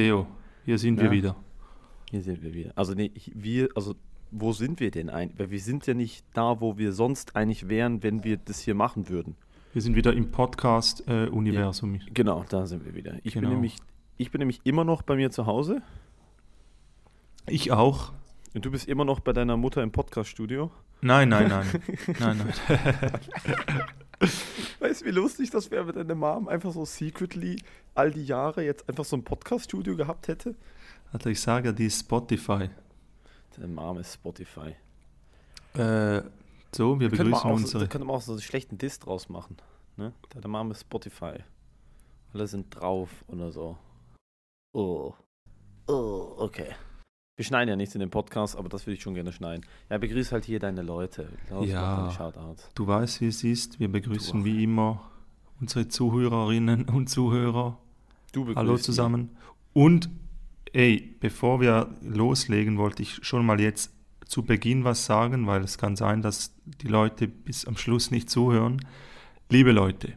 Matteo, hier sind Ja. wir wieder. Hier sind wir wieder. Also nee, wir, also wo sind wir denn eigentlich? Weil wir sind ja nicht da, wo wir sonst eigentlich wären, wenn wir das hier machen würden. Wir sind wieder im Podcast-Universum. Genau, da sind wir wieder. Ich Genau. bin nämlich, ich bin nämlich immer noch bei mir zu Hause ich auch. und du bist immer noch bei deiner Mutter im Podcaststudio. Nein, nein, nein. nein, nein. Weißt du, wie lustig das wäre, wenn deine Mom einfach so secretly all die Jahre jetzt einfach so ein Podcaststudio gehabt hätte? Also ich sage, die ist Spotify. Deine Mom ist Spotify. Äh, so, wir Da begrüßen unsere. Da könnte man auch so einen schlechten Diss draus machen. Ne? Deine Mom ist Spotify. Alle sind drauf oder so. Oh. Oh, okay. Wir schneiden ja nichts in dem Podcast, aber das würde ich schon gerne schneiden. Ja, begrüß halt hier deine Leute. Los, Ja. Du weißt, wie es ist. Wir begrüßen wie immer unsere Zuhörerinnen und Zuhörer. Du begrüßt Hallo zusammen. Und ey, bevor wir loslegen, wollte ich schon mal jetzt zu Beginn was sagen, weil es kann sein, dass die Leute bis am Schluss nicht zuhören. Liebe Leute,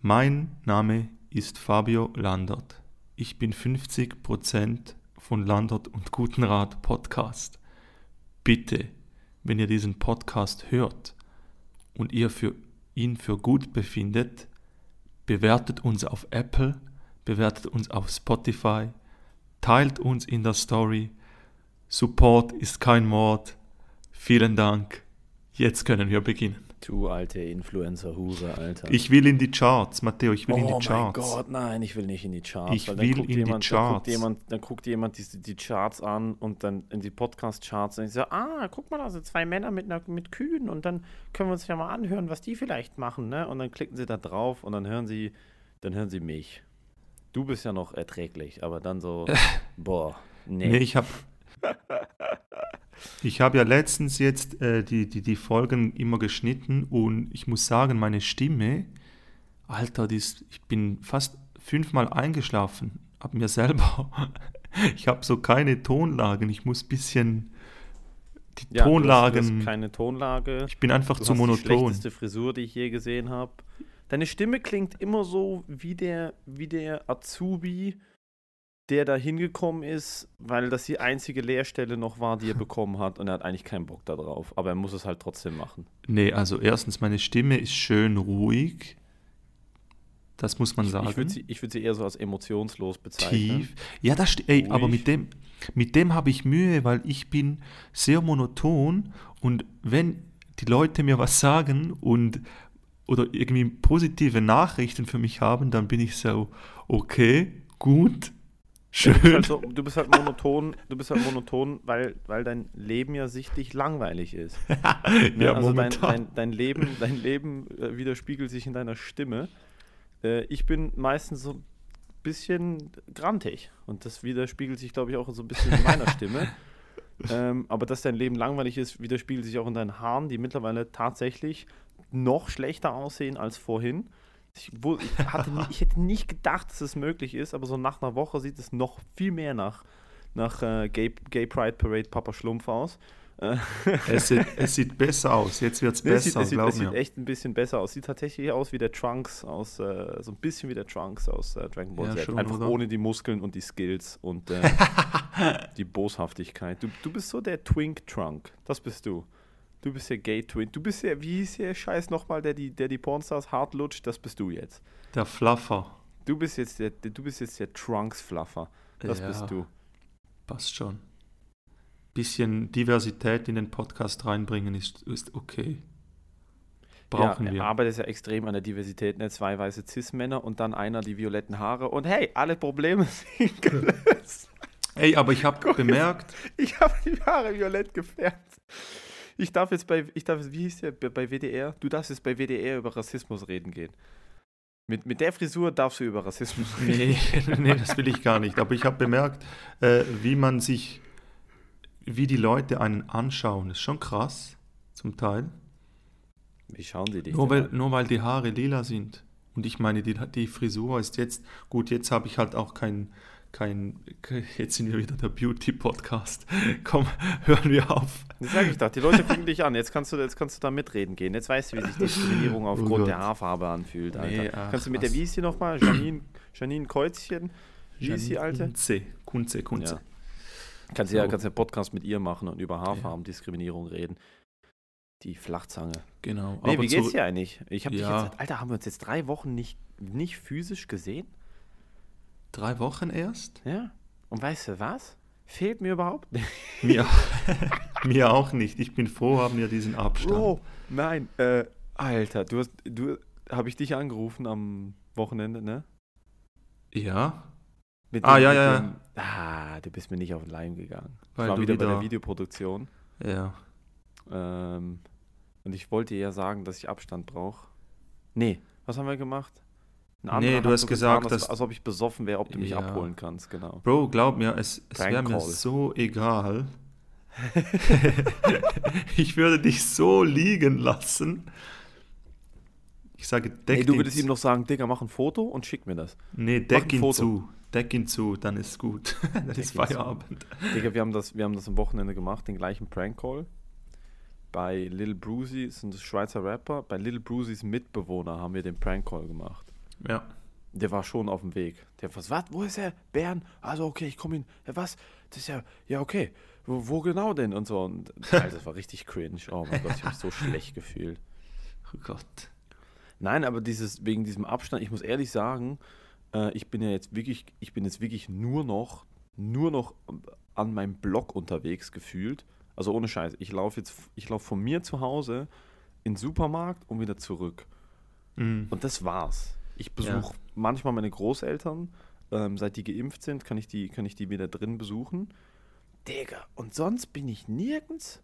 mein Name ist Fabio Landert. Ich bin 50% von Landert und Gutenrat Podcast. Bitte, wenn ihr diesen Podcast hört und ihr für ihn für gut befindet, bewertet uns auf Apple, bewertet uns auf Spotify, teilt uns in der Story. Support ist kein Mord. Vielen Dank. Jetzt können wir beginnen. Du alte Influencer-Hure, Alter. Ich will in die Charts, Matteo, ich will in oh die Charts. mein Gott, nein, ich will nicht in die Charts. Ich will in die jemand, Dann guckt Charts. jemand, dann guckt jemand die, die Charts an und dann in die Podcast-Charts und ich so, ah, guck mal, da sind zwei Männer mit, einer, mit Kühen und dann können wir uns ja mal anhören, was die vielleicht machen, ne? Und dann klicken sie da drauf und dann hören sie, dann hören sie mich. Du bist ja noch erträglich, aber dann so, boah, nee. Nee, ich habe ich hab ja letztens jetzt äh, die, die, die Folgen immer geschnitten und ich muss sagen, meine Stimme, Alter, die ist, ich bin fast fünfmal eingeschlafen, ab mir selber. Ich habe so keine Tonlagen, ich muss ein bisschen die Ja, Tonlagen, Du hast keine Tonlage. ich bin einfach Du zu hast die monoton. schlechteste Frisur, die ich je gesehen habe. Deine Stimme klingt immer so wie der, wie der Azubi, der da hingekommen ist, weil das die einzige Lehrstelle noch war, die er bekommen hat und er hat eigentlich keinen Bock darauf. Aber er muss es halt trotzdem machen. Nee, also erstens, meine Stimme ist schön ruhig. Das muss man sagen. Ich würde sie, würd sie eher so als emotionslos bezeichnen. Tief. Ja, das ey, aber mit dem, mit dem habe ich Mühe, weil ich bin sehr monoton und wenn die Leute mir was sagen und oder irgendwie positive Nachrichten für mich haben, dann bin ich so, okay, gut, Du bist, schön. halt so, du bist halt monoton, du bist halt monoton, weil, weil dein Leben ja sichtlich langweilig ist. Ne? ja, also dein, dein, dein Leben, dein Leben äh, widerspiegelt sich in deiner Stimme. Äh, ich bin meistens so ein bisschen grantig und das widerspiegelt sich, glaube ich, auch so ein bisschen in meiner Stimme. Ähm, aber dass dein Leben langweilig ist, widerspiegelt sich auch in deinen Haaren, die mittlerweile tatsächlich noch schlechter aussehen als vorhin. Ich, wo, ich, hatte, ich hätte nicht gedacht, dass es möglich ist, aber so nach einer Woche sieht es noch viel mehr nach, nach äh, Gay, Gay Pride Parade Papa Schlumpf aus. Äh, es, sieht, es sieht besser aus, jetzt wird es Nee, es sieht, besser, es sieht, glaub es sieht echt ein bisschen besser aus. Sieht tatsächlich aus wie der Trunks aus, äh, so ein bisschen wie der Trunks aus äh, Dragon Ball Ja, Z. schon, Einfach oder? ohne die Muskeln und die Skills und äh, die Boshaftigkeit. Du, du bist so der Twink Trunk. Das bist du. Du bist der Gay Twink. Du bist der, wie hieß der Scheiß nochmal, der die, der die Pornstars hart lutscht? Das bist du jetzt. Der Fluffer, Du bist jetzt der, du bist jetzt der Trunks Fluffer. Das Ja. bist du. passt schon. Bisschen Diversität in den Podcast reinbringen ist, ist okay. Brauchen ja, wir. Er arbeitet ja extrem an der Diversität, ne? Zwei weiße Cis-Männer und dann einer die violetten Haare. Und hey, alle Probleme sind gelöst. Ey, aber ich habe bemerkt, Ich habe die Haare violett gefärbt. Ich darf jetzt bei, ich darf, wie hieß der, bei WDR? Du darfst jetzt bei WDR über Rassismus reden gehen. Mit, mit der Frisur darfst du über Rassismus reden. nee, nee, das will ich gar nicht. Aber ich habe bemerkt, äh, wie man sich, wie die Leute einen anschauen, ist schon krass, zum Teil. Wie schauen sie dich Nur weil, an? nur weil die Haare lila sind. Und ich meine, die, die Frisur ist jetzt, gut, jetzt habe ich halt auch kein, kein, jetzt sind wir wieder der Beauty-Podcast. Komm, hören wir auf. Das sag ich doch, die Leute gucken dich an. Jetzt kannst du, jetzt kannst du da mitreden gehen. Jetzt weißt du, wie sich Diskriminierung aufgrund Oh der Haarfarbe anfühlt, Alter. Nee, ach, kannst du mit der, was. wie hieß die nochmal? Janine, Janine Kreuzchen. Wie ist die alte? Kunze, Kunze, Kunze. Ja. Kannst ja, So. kannst ja Podcast mit ihr machen und über Haarfarbendiskriminierung reden. Die Flachzange. Genau. Nee, Aber wie geht's dir eigentlich? Ich habe Ja. dich jetzt, Alter, haben wir uns jetzt drei Wochen nicht, nicht physisch gesehen? Drei Wochen erst? Ja. Und weißt du was? Fehlt mir überhaupt nicht. Mir, mir auch nicht. Ich bin froh, haben wir diesen Abstand. Bro, nein, äh, Alter, du hast, du, habe ich dich angerufen am Wochenende, ne? Ja, Mit Ah, ja, mit ja, dem- Ah, du bist mir nicht auf den Leim gegangen. Weil ich war du wieder, bei der wieder- Videoproduktion. ja. Ähm, und ich wollte ja sagen, dass ich Abstand brauche. Nee, was haben wir gemacht? Nee, du hast gesagt, getan, als, dass- als ob ich besoffen wäre, ob du mich Ja. abholen kannst, genau. Bro, glaub mir, es, es wäre mir so egal. ich würde dich so liegen lassen. Ich sage, deck Nee, du würdest ihm noch sagen, Digga, mach ein Foto und schick mir das. Nee, deck ihn zu. Deck ihn zu, dann ist gut. dann Deck ist. Feierabend. Digga, wir haben, das, wir haben das am Wochenende gemacht, den gleichen Prank-Call. Bei Lil Brucey, sind das Schweizer Rapper, bei Lil Bruceys Mitbewohner haben wir den Prank-Call gemacht. Ja. Der war schon auf dem Weg. Der was, was, wo ist er? Bern? Also okay, ich komme hin. Ja, was? Das ist ja, ja okay. Wo, wo genau denn? Und so. Und, Alter, das war richtig cringe. Oh mein Gott, ich habe mich so schlecht gefühlt. Oh Gott. Nein, aber dieses, wegen diesem Abstand, ich muss ehrlich sagen, äh, ich bin ja jetzt wirklich, ich bin jetzt wirklich nur noch, nur noch an meinem Blog unterwegs gefühlt. Also ohne Scheiß. Ich laufe jetzt, ich laufe von mir zu Hause in den Supermarkt und wieder zurück. Mhm. Und das war's. Ich besuche manchmal meine Großeltern. Ähm, seit die geimpft sind, kann ich die, kann ich die wieder drin besuchen. Digga, und sonst bin ich nirgends.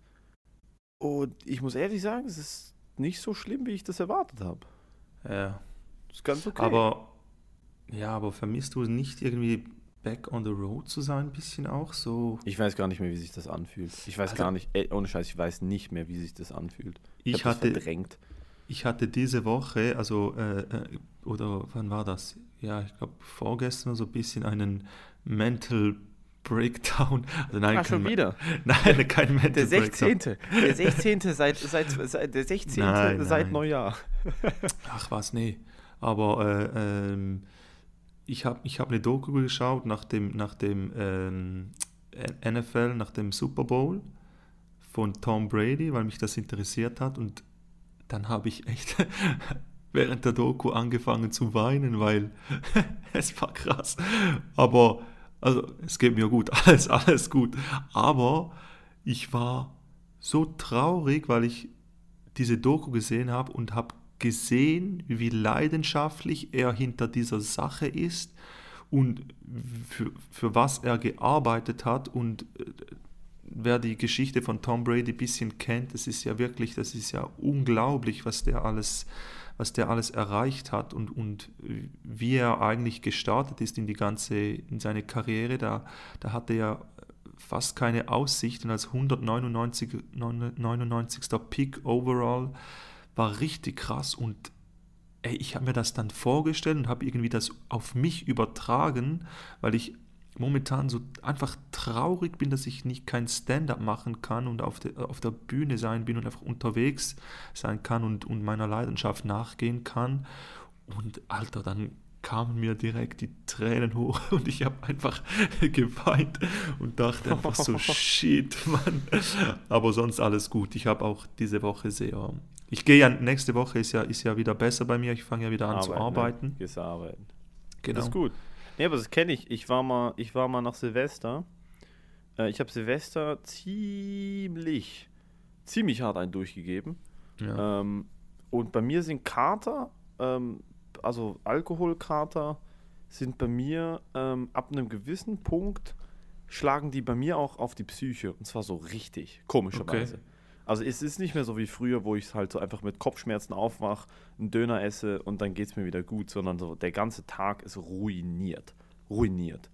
Und ich muss ehrlich sagen, es ist nicht so schlimm, wie ich das erwartet habe. Ja. Ist ganz okay. Aber, ja, aber vermisst du nicht irgendwie back on the road zu sein, ein bisschen auch so? ich weiß gar nicht mehr, wie sich das anfühlt. Ich weiß Also- gar nicht, ey, ohne Scheiß, ich weiß nicht mehr, wie sich das anfühlt. Ich das hatte, verdrängt. Ich hatte diese Woche, also, äh, äh, oder wann war das? Ja, ich glaube vorgestern so ein bisschen einen Mental Breakdown. Also nein, Ah, schon wieder. Nein, kein Mental Der Breakdown. 16. Der 16. seit, seit, seit, der 16. Nein, seit nein. Neujahr. Ach was, nee. Aber äh, ähm, ich habe ich hab eine Doku geschaut nach dem, nach dem ähm, NFL, nach dem Super Bowl von Tom Brady, weil mich das interessiert hat. Und dann habe ich echt während der Doku angefangen zu weinen, weil es war krass. Aber, also es geht mir gut, alles, alles gut. Aber ich war so traurig, weil ich diese Doku gesehen habe und habe gesehen, wie leidenschaftlich er hinter dieser Sache ist und für, für was er gearbeitet hat und äh, wer die Geschichte von Tom Brady ein bisschen kennt, das ist ja wirklich, das ist ja unglaublich, was der alles, was der alles erreicht hat und, und wie er eigentlich gestartet ist in die ganze, in seine Karriere. Da, da hatte er fast keine Aussichten als 199 99. Pick overall. War richtig krass und ey, ich habe mir das dann vorgestellt und habe irgendwie das auf mich übertragen, weil ich momentan so einfach traurig bin, dass ich nicht kein Stand-up machen kann und auf der, auf der Bühne sein bin und einfach unterwegs sein kann und, und meiner Leidenschaft nachgehen kann. Und Alter, dann kamen mir direkt die Tränen hoch und ich habe einfach geweint und dachte einfach so, shit, Mann. Aber sonst alles gut. Ich habe auch diese Woche sehr... Ich gehe ja, nächste Woche ist ja, ist ja wieder besser bei mir. Ich fange ja wieder an zu arbeiten. Ne? Arbeiten. Genau. Das ist gut. Nee, aber das kenne ich. Ich war mal, ich war mal nach Silvester. Äh, ich habe Silvester ziemlich, ziemlich hart einen durchgegeben. Ja. Ähm, und bei mir sind Kater, ähm, also Alkoholkater, sind bei mir ähm, ab einem gewissen Punkt schlagen die bei mir auch auf die Psyche. Und zwar so richtig, komischerweise. Okay. Also es ist nicht mehr so wie früher, wo ich halt so einfach mit Kopfschmerzen aufwach, einen Döner esse und dann geht es mir wieder gut, sondern so der ganze Tag ist ruiniert. Ruiniert.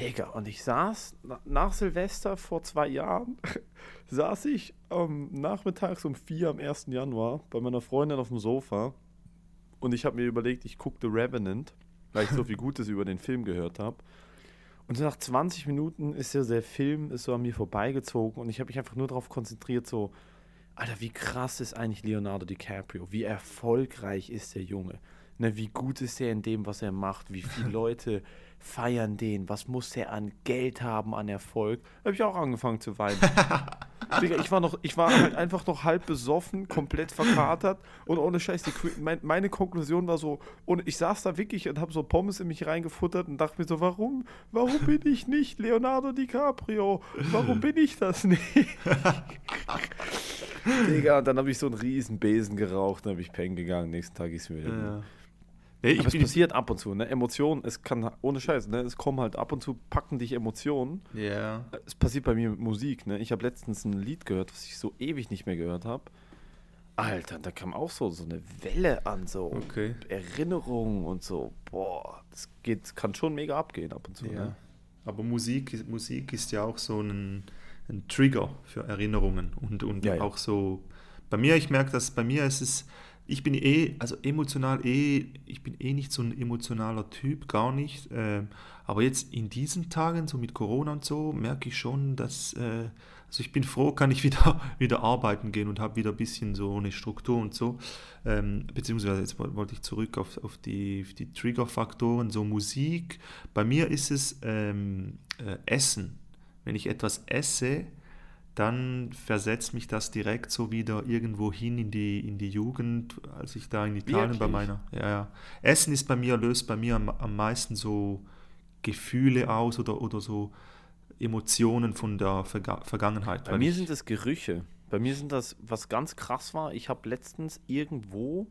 Digga, und ich saß na- nach Silvester vor zwei Jahren, saß ich ähm, nachmittags um vier am 1. Januar bei meiner Freundin auf dem Sofa und ich habe mir überlegt, ich gucke The Revenant, weil ich so viel Gutes über den Film gehört habe. Und so nach 20 Minuten ist ja der Film ist so an mir vorbeigezogen und ich habe mich einfach nur darauf konzentriert, so, Alter, wie krass ist eigentlich Leonardo DiCaprio? Wie erfolgreich ist der Junge? Ne, wie gut ist er in dem, was er macht? Wie viele Leute feiern den, was muss der an Geld haben, an Erfolg. Da habe ich auch angefangen zu weinen. Digga, ich war noch, ich war halt einfach noch halb besoffen, komplett verkatert und ohne Scheiß, die, mein, meine Konklusion war so, und ich saß da wirklich und habe so Pommes in mich reingefuttert und dachte mir so, warum, warum bin ich nicht Leonardo DiCaprio? Warum bin ich das nicht? Digga, und dann habe ich so einen riesen Besen geraucht, dann habe ich pennen gegangen, nächsten Tag ist mir wieder. Ja. Nee, ich Aber es passiert ab und zu, ne? Emotionen, es kann, ohne Scheiß, ne? Es kommen halt ab und zu, packen dich Emotionen. ja. Es passiert bei mir mit Musik, ne? Ich habe letztens ein Lied gehört, was ich so ewig nicht mehr gehört habe. Alter, da kam auch so, so eine Welle an, so Okay. Erinnerungen und so. Boah, das geht, kann schon mega abgehen ab und zu, Ja. ne? Aber Musik, ist- Musik ist ja auch so ein, ein Trigger für Erinnerungen und, und Ja, ja. auch so. Bei mir, ich merke, dass bei mir ist es, ich bin eh, also emotional eh, ich bin eh nicht so ein emotionaler Typ, gar nicht. ähm, aber jetzt in diesen Tagen, so mit Corona und so, merke ich schon, dass, äh, also ich bin froh, kann ich wieder, wieder arbeiten gehen und habe wieder ein bisschen so eine Struktur und so. Ähm, beziehungsweise jetzt woll- wollte ich zurück auf, auf die, auf die Triggerfaktoren, so Musik. Bei mir ist es ähm, äh, Essen. Wenn ich etwas esse, dann versetzt mich das direkt so wieder irgendwo hin in die, in die Jugend, als ich da in Italien bei Wirklich? meiner. Ja, ja. Essen ist bei mir, löst bei mir am, am meisten so Gefühle aus oder, oder so Emotionen von der Verga Vergangenheit. Bei mir ich, sind es Gerüche. Bei mir sind das, was ganz krass war, ich habe letztens irgendwo,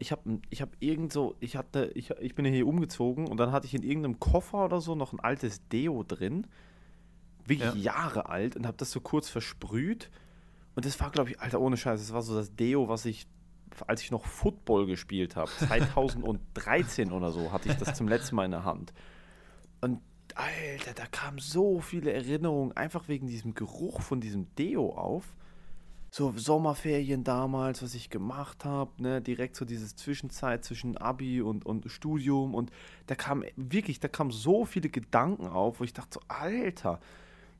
ich habe ich hab irgend so, ich hatte, ich, ich bin hier umgezogen und dann hatte ich in irgendeinem Koffer oder so noch ein altes Deo drin, wirklich Ja. Jahre alt und habe das so kurz versprüht und das war, glaube ich, Alter, ohne Scheiß, das war so das Deo, was ich, als ich noch Football gespielt habe, 2013 oder so, hatte ich das zum letzten Mal in der Hand. Und Alter, da kamen so viele Erinnerungen einfach wegen diesem Geruch von diesem Deo auf. So Sommerferien damals, was ich gemacht habe, ne, direkt so diese Zwischenzeit zwischen Abi und, und Studium und da kam wirklich, da kamen so viele Gedanken auf, wo ich dachte so, Alter,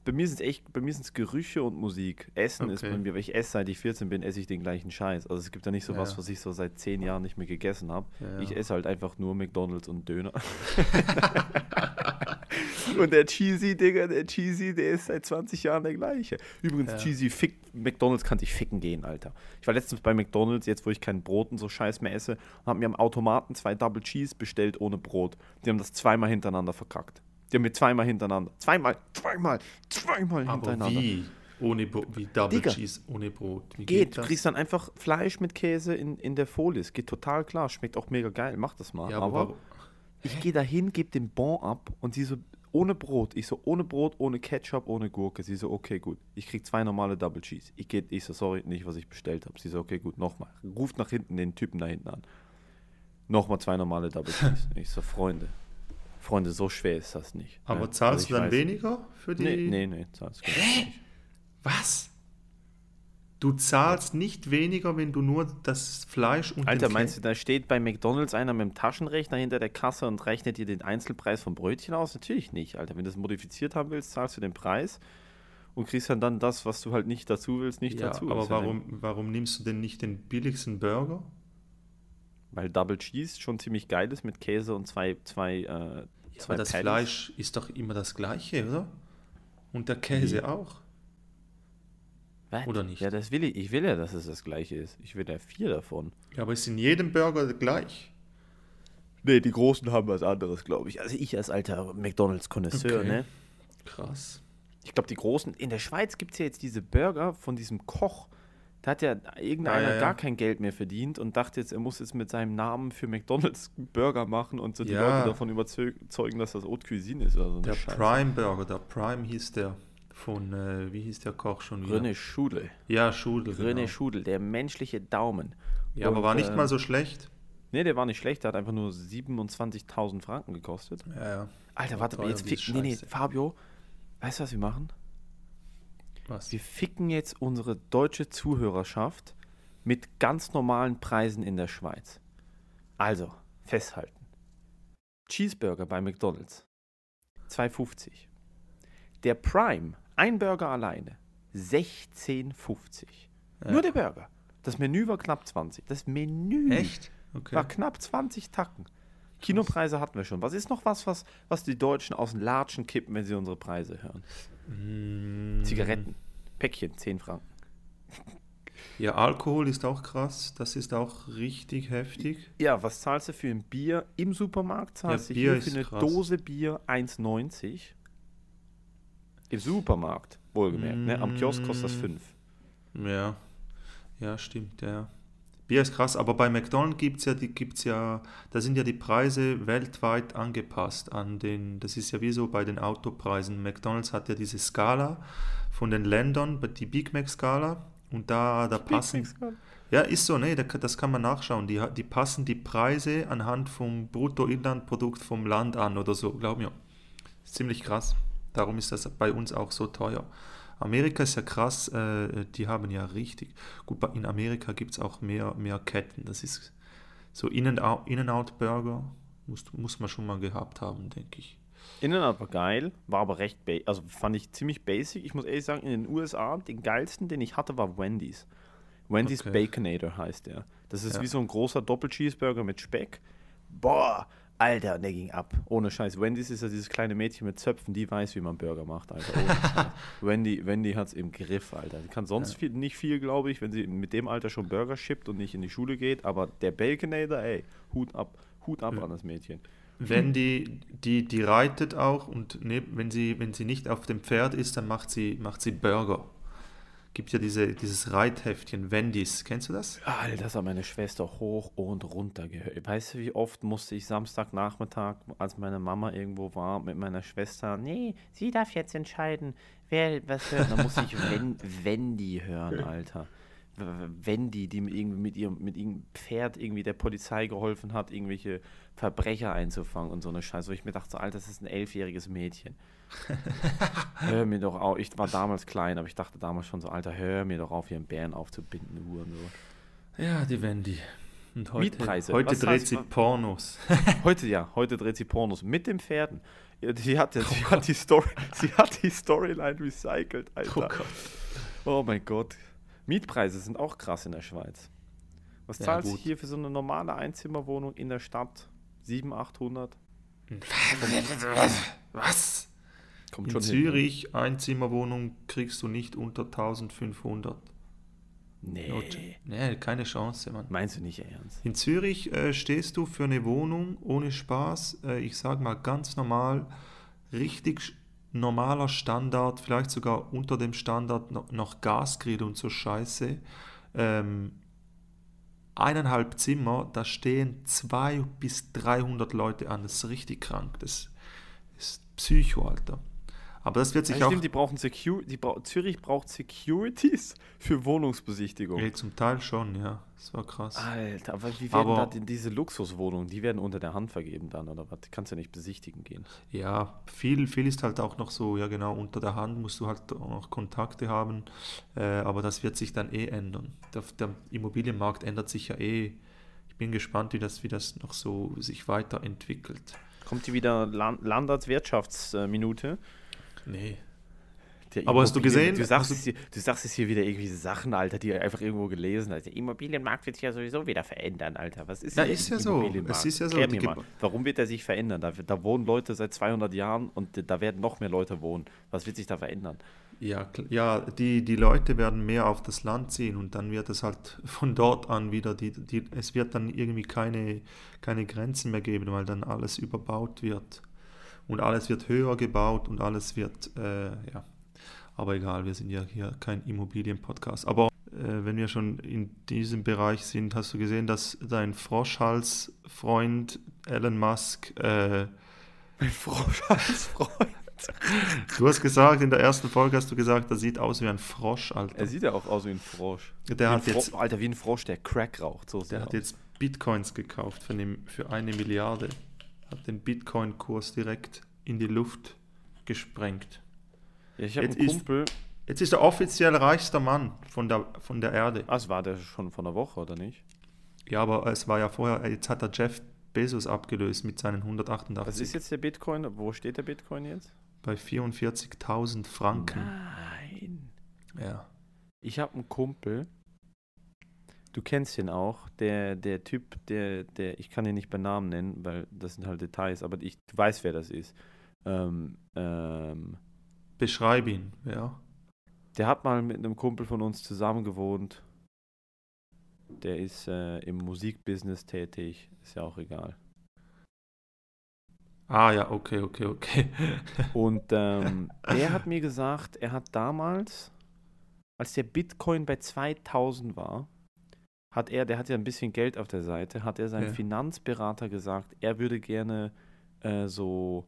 bei mir sind es echt, bei mir sind es Gerüche und Musik. Essen ist Okay. bei mir, weil ich esse, seit ich 14 bin, esse ich den gleichen Scheiß. Also es gibt da nicht so Ja, was, was ich so seit 10 Jahren nicht mehr gegessen habe. Ja. Ich esse halt einfach nur McDonalds und Döner. und der Cheesy, Digga, der Cheesy, der ist seit 20 Jahren der gleiche. Übrigens, Ja. Cheesy, fick, McDonalds kann dich ficken gehen, Alter. Ich war letztens bei McDonalds, jetzt wo ich kein Brot und so Scheiß mehr esse, und habe mir am Automaten zwei Double Cheese bestellt ohne Brot. Die haben das zweimal hintereinander verkackt. Die haben mir zweimal hintereinander. Zweimal, zweimal, zweimal aber hintereinander. wie? Ohne Bro wie Double Digga. Cheese ohne Brot. Wie Geht, du das? kriegst dann einfach Fleisch mit Käse in, in der Folie. Es geht total klar, schmeckt auch mega geil. Mach das mal. Ja, aber aber, ich gehe dahin, gebe den Bon ab und sie so, ohne Brot. Ich so, ohne Brot, ohne Ketchup, ohne Gurke. Sie so, okay, gut. Ich krieg zwei normale Double Cheese. Ich, geh, ich so, sorry, nicht, was ich bestellt habe. Sie so, okay, gut, nochmal. Ruft nach hinten den Typen da hinten an. Nochmal zwei normale Double Cheese. Ich so, Freunde. Freunde, so schwer ist das nicht. aber ne? zahlst Also du dann weniger für die? Nee, nee, nee, zahlst du nicht. Was? Du zahlst nicht weniger, wenn du nur das Fleisch und Alter, meinst du, da steht bei McDonalds einer mit dem Taschenrechner hinter der Kasse und rechnet dir den Einzelpreis vom Brötchen aus? Natürlich nicht, Alter. Wenn du es modifiziert haben willst, zahlst du den Preis und kriegst dann, dann das, was du halt nicht dazu willst, nicht Ja, dazu. aber ja warum, warum nimmst du denn nicht den billigsten Burger? Weil Double Cheese schon ziemlich geil ist mit Käse und zwei, zwei, äh, zwei Weil das Patties. Fleisch ist doch immer das gleiche, oder? Und der Käse auch. Was? oder nicht? Ja, das will ich. Ich will ja, dass es das gleiche ist. Ich will ja vier davon. Ja, aber ist in jedem Burger gleich. Nee, die Großen haben was anderes, glaube ich. Also ich als alter McDonalds-Konnoisseur, Okay. ne? Krass. Ich glaube, die Großen. In der Schweiz gibt es ja jetzt diese Burger von diesem Koch. Da hat ja irgendeiner Ah, ja, ja. gar kein Geld mehr verdient und dachte jetzt, er muss jetzt mit seinem Namen für McDonalds Burger machen und so die Ja. Leute davon überzeugen, dass das Haute Cuisine ist. Oder so eine Der Scheiße. Prime Burger, der Prime hieß der von, äh, wie hieß der Koch schon wieder? René Schudel. Ja, Schudel. René genau. Schudel, der menschliche Daumen. Ja, aber Und, war nicht äh, mal so schlecht. Nee, der war nicht schlecht, der hat einfach nur 27.000 Franken gekostet. Ja, ja. Alter, War warte, teuer jetzt nee, nee. Fabio, weißt du, was wir machen? Was? Wir ficken jetzt unsere deutsche Zuhörerschaft mit ganz normalen Preisen in der Schweiz. Also, festhalten. Cheeseburger bei McDonalds. 2,50. Der Prime, ein Burger alleine, 16,50. Ja. Nur der Burger. Das Menü war knapp 20. Das Menü Echt? Okay. war knapp 20 Tacken. Kinopreise hatten wir schon. Was ist noch was, was, was die Deutschen aus den Latschen kippen, wenn sie unsere Preise hören? Mm, Zigaretten. Päckchen, 10 Franken. Ja, Alkohol ist auch krass. Das ist auch richtig heftig. Ja, was zahlst du für ein Bier im Supermarkt? Zahlst Ja, du hier für eine krass. Dose Bier 1,90? Im Supermarkt, wohlgemerkt. Ne? Am Kiosk kostet das Mm. 5. Ja, ja, stimmt, ja. Bier ist krass, aber bei McDonald's gibt es ja, die gibt's ja, da sind ja die Preise weltweit angepasst an den, das ist ja wie so bei den Autopreisen. McDonald's hat ja diese Skala von den Ländern, die Big Mac Skala und da, da passen, ja, ist so, ne, da, das kann man nachschauen. Die, die passen die Preise anhand vom Bruttoinlandprodukt vom Land an oder so, glaub mir. Ziemlich krass. Darum ist das bei uns auch so teuer. Amerika ist ja krass, äh, die haben ja richtig. Gut, in Amerika gibt es auch mehr, mehr Ketten. Das ist so In-N-Out In Burger, muss, muss man schon mal gehabt haben, denke ich. In-N-Out war geil, war aber recht, also fand ich ziemlich basic. Ich muss ehrlich sagen, in den USA, den geilsten, den ich hatte, war Wendy's. Wendy's Okay. Baconator heißt der. Das ist Ja. wie so ein großer Doppel-Cheeseburger mit Speck. Boah, Alter, der ging ab. Ohne Scheiß. Wendy's ist ja dieses kleine Mädchen mit Zöpfen, die weiß, wie man Burger macht, Alter. Ohne Scheiß. Wendy, Wendy hat es im Griff, Alter. Die kann sonst viel, nicht viel, glaube ich, wenn sie mit dem Alter schon Burger schippt und nicht in die Schule geht. Aber der Baconator, ey, Hut ab. Hut ab Ja. an das Mädchen. Wenn die, die, die reitet auch und ne, wenn, sie, wenn sie nicht auf dem Pferd ist, dann macht sie, macht sie Burger. Gibt ja diese, dieses Reitheftchen, Wendy's, kennst du das? Alter, das hat meine Schwester hoch und runter gehört. Weißt du, wie oft musste ich Samstagnachmittag, als meine Mama irgendwo war, mit meiner Schwester, nee, sie darf jetzt entscheiden, wer was hört. Dann musste ich Wen Wendy hören, Alter. Wendy, die mit, irgendwie mit ihrem mit ihrem Pferd irgendwie der Polizei geholfen hat, irgendwelche Verbrecher einzufangen und so eine Scheiße. Wo ich mir dachte, so, Alter, das ist ein elfjähriges Mädchen. hör mir doch auf. Ich war damals klein, aber ich dachte damals schon so, Alter, hör mir doch auf, hier einen Bären aufzubinden, Huren. So. Ja, die Wendy. Und heute, Mietpreise. heute Was dreht sie Pornos. Heute ja, heute dreht sie Pornos mit den Pferden. Sie hat, ja, sie hat die Story, sie hat die Storyline recycelt, Alter. Oh Gott. Oh mein Gott. Mietpreise sind auch krass in der Schweiz. Was Ja, zahlst du hier für so eine normale Einzimmerwohnung in der Stadt? 700, 800? Was? Kommt In hin, Zürich, Einzimmerwohnung kriegst du nicht unter 1500. Ne? Not- Nee. Nee, keine Chance, Mann. Meinst du nicht ernst? In Zürich äh, stehst du für eine Wohnung ohne Spaß, äh, ich sag mal ganz normal, richtig normaler Standard, vielleicht sogar unter dem Standard noch, Gasgrill und so Scheiße. Ähm, eineinhalb Zimmer, da stehen 200 bis 300 Leute an. Das ist richtig krank. Das ist Psycho, Alter. Aber das wird sich Ja, auch stimmt, die brauchen Security, die brau Zürich braucht Securities für Wohnungsbesichtigung. Ja, zum Teil schon, ja. Das war krass. Alter, aber wie werden Aber- da denn diese Luxuswohnungen, die werden unter der Hand vergeben dann, oder was? Die kannst du ja nicht besichtigen gehen. Ja, viel, viel ist halt auch noch so, ja genau, unter der Hand musst du halt auch noch Kontakte haben, äh, aber das wird sich dann eh ändern. Der, der Immobilienmarkt ändert sich ja eh. Ich bin gespannt, wie das, wie das noch so sich weiterentwickelt. Kommt die wieder Land Landarts Wirtschaftsminute? Nee. Der Aber hast du gesehen- Du sagst, es hier, du sagst es hier wieder irgendwie Sachen, Alter, die ihr einfach irgendwo gelesen hast. Der Immobilienmarkt wird sich ja sowieso wieder verändern, Alter. Was ist Ja, hier ist ja so. Es ist ja so. Warum wird er sich verändern? Da, da wohnen Leute seit 200 Jahren und da werden noch mehr Leute wohnen. Was wird sich da verändern? Ja, ja die, die Leute werden mehr auf das Land ziehen und dann wird es halt von dort an wieder, die, die, es wird dann irgendwie keine, keine Grenzen mehr geben, weil dann alles überbaut wird. Und alles wird höher gebaut und alles wird, äh, ja, aber egal, wir sind ja hier kein Immobilienpodcast. Aber äh, wenn wir schon in diesem Bereich sind, hast du gesehen, dass dein Froschhals-Freund Elon Musk, äh, Mein Frosch als Freund. du hast gesagt, in der ersten Folge hast du gesagt, er sieht aus wie ein Frosch, Alter. Er sieht ja auch aus wie ein Frosch. Der wie hat jetzt, Fro Alter, wie ein Frosch, der Crack raucht. So der er hat aus. jetzt Bitcoins gekauft für eine, für eine Milliarde. Hat den Bitcoin-Kurs direkt in die Luft gesprengt. Ja, ich habe jetzt einen ist- Kumpel. Jetzt ist er offiziell reichster Mann von der, von der Erde. Ah, das war der schon von der Woche, oder nicht? Ja, aber es war ja vorher, jetzt hat er Jeff Bezos abgelöst mit seinen 188 Was ist jetzt der Bitcoin? Wo steht der Bitcoin jetzt? bei 44.000 Franken. Nein. Ja. Ich habe einen Kumpel, Du kennst ihn auch, der, der Typ, der, der, ich kann ihn nicht bei Namen nennen, weil das sind halt Details, aber ich du weißt, wer das ist. Ähm, ähm, Beschreib ihn, ja. der hat mal mit einem Kumpel von uns zusammen gewohnt. Der ist äh, im Musikbusiness tätig, ist ja auch egal. Ah ja, okay, okay, okay. Und ähm, er hat mir gesagt, er hat damals, als der Bitcoin bei 2000 war, hat er, der hat ja ein bisschen Geld auf der Seite, hat er seinem Ja. Finanzberater gesagt, er würde gerne äh, so,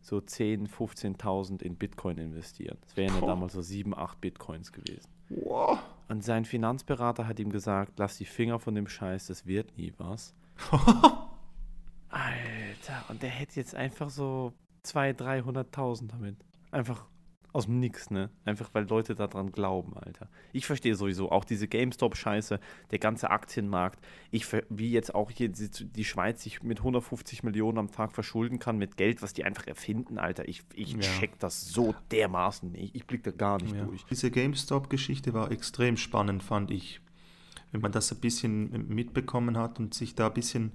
so 10.000, 15.000 in Bitcoin investieren. Das wären ja damals so 7, 8 Bitcoins gewesen. wow. Und sein Finanzberater hat ihm gesagt, lass die Finger von dem Scheiß, das wird nie was. Alter, und der hätte jetzt einfach so 200.000, 300.000 damit. Einfach aus dem Nix, ne? Einfach weil Leute daran glauben, Alter. Ich verstehe sowieso auch diese GameStop-Scheiße, der ganze Aktienmarkt. Ich, wie jetzt auch hier die, die Schweiz sich mit 150 Millionen am Tag verschulden kann mit Geld, was die einfach erfinden, Alter. Ich, ich Ja. check das so dermaßen nicht. Ich blick da gar nicht Ja. durch. Diese GameStop-Geschichte war extrem spannend, fand ich. Wenn man das ein bisschen mitbekommen hat und sich da ein bisschen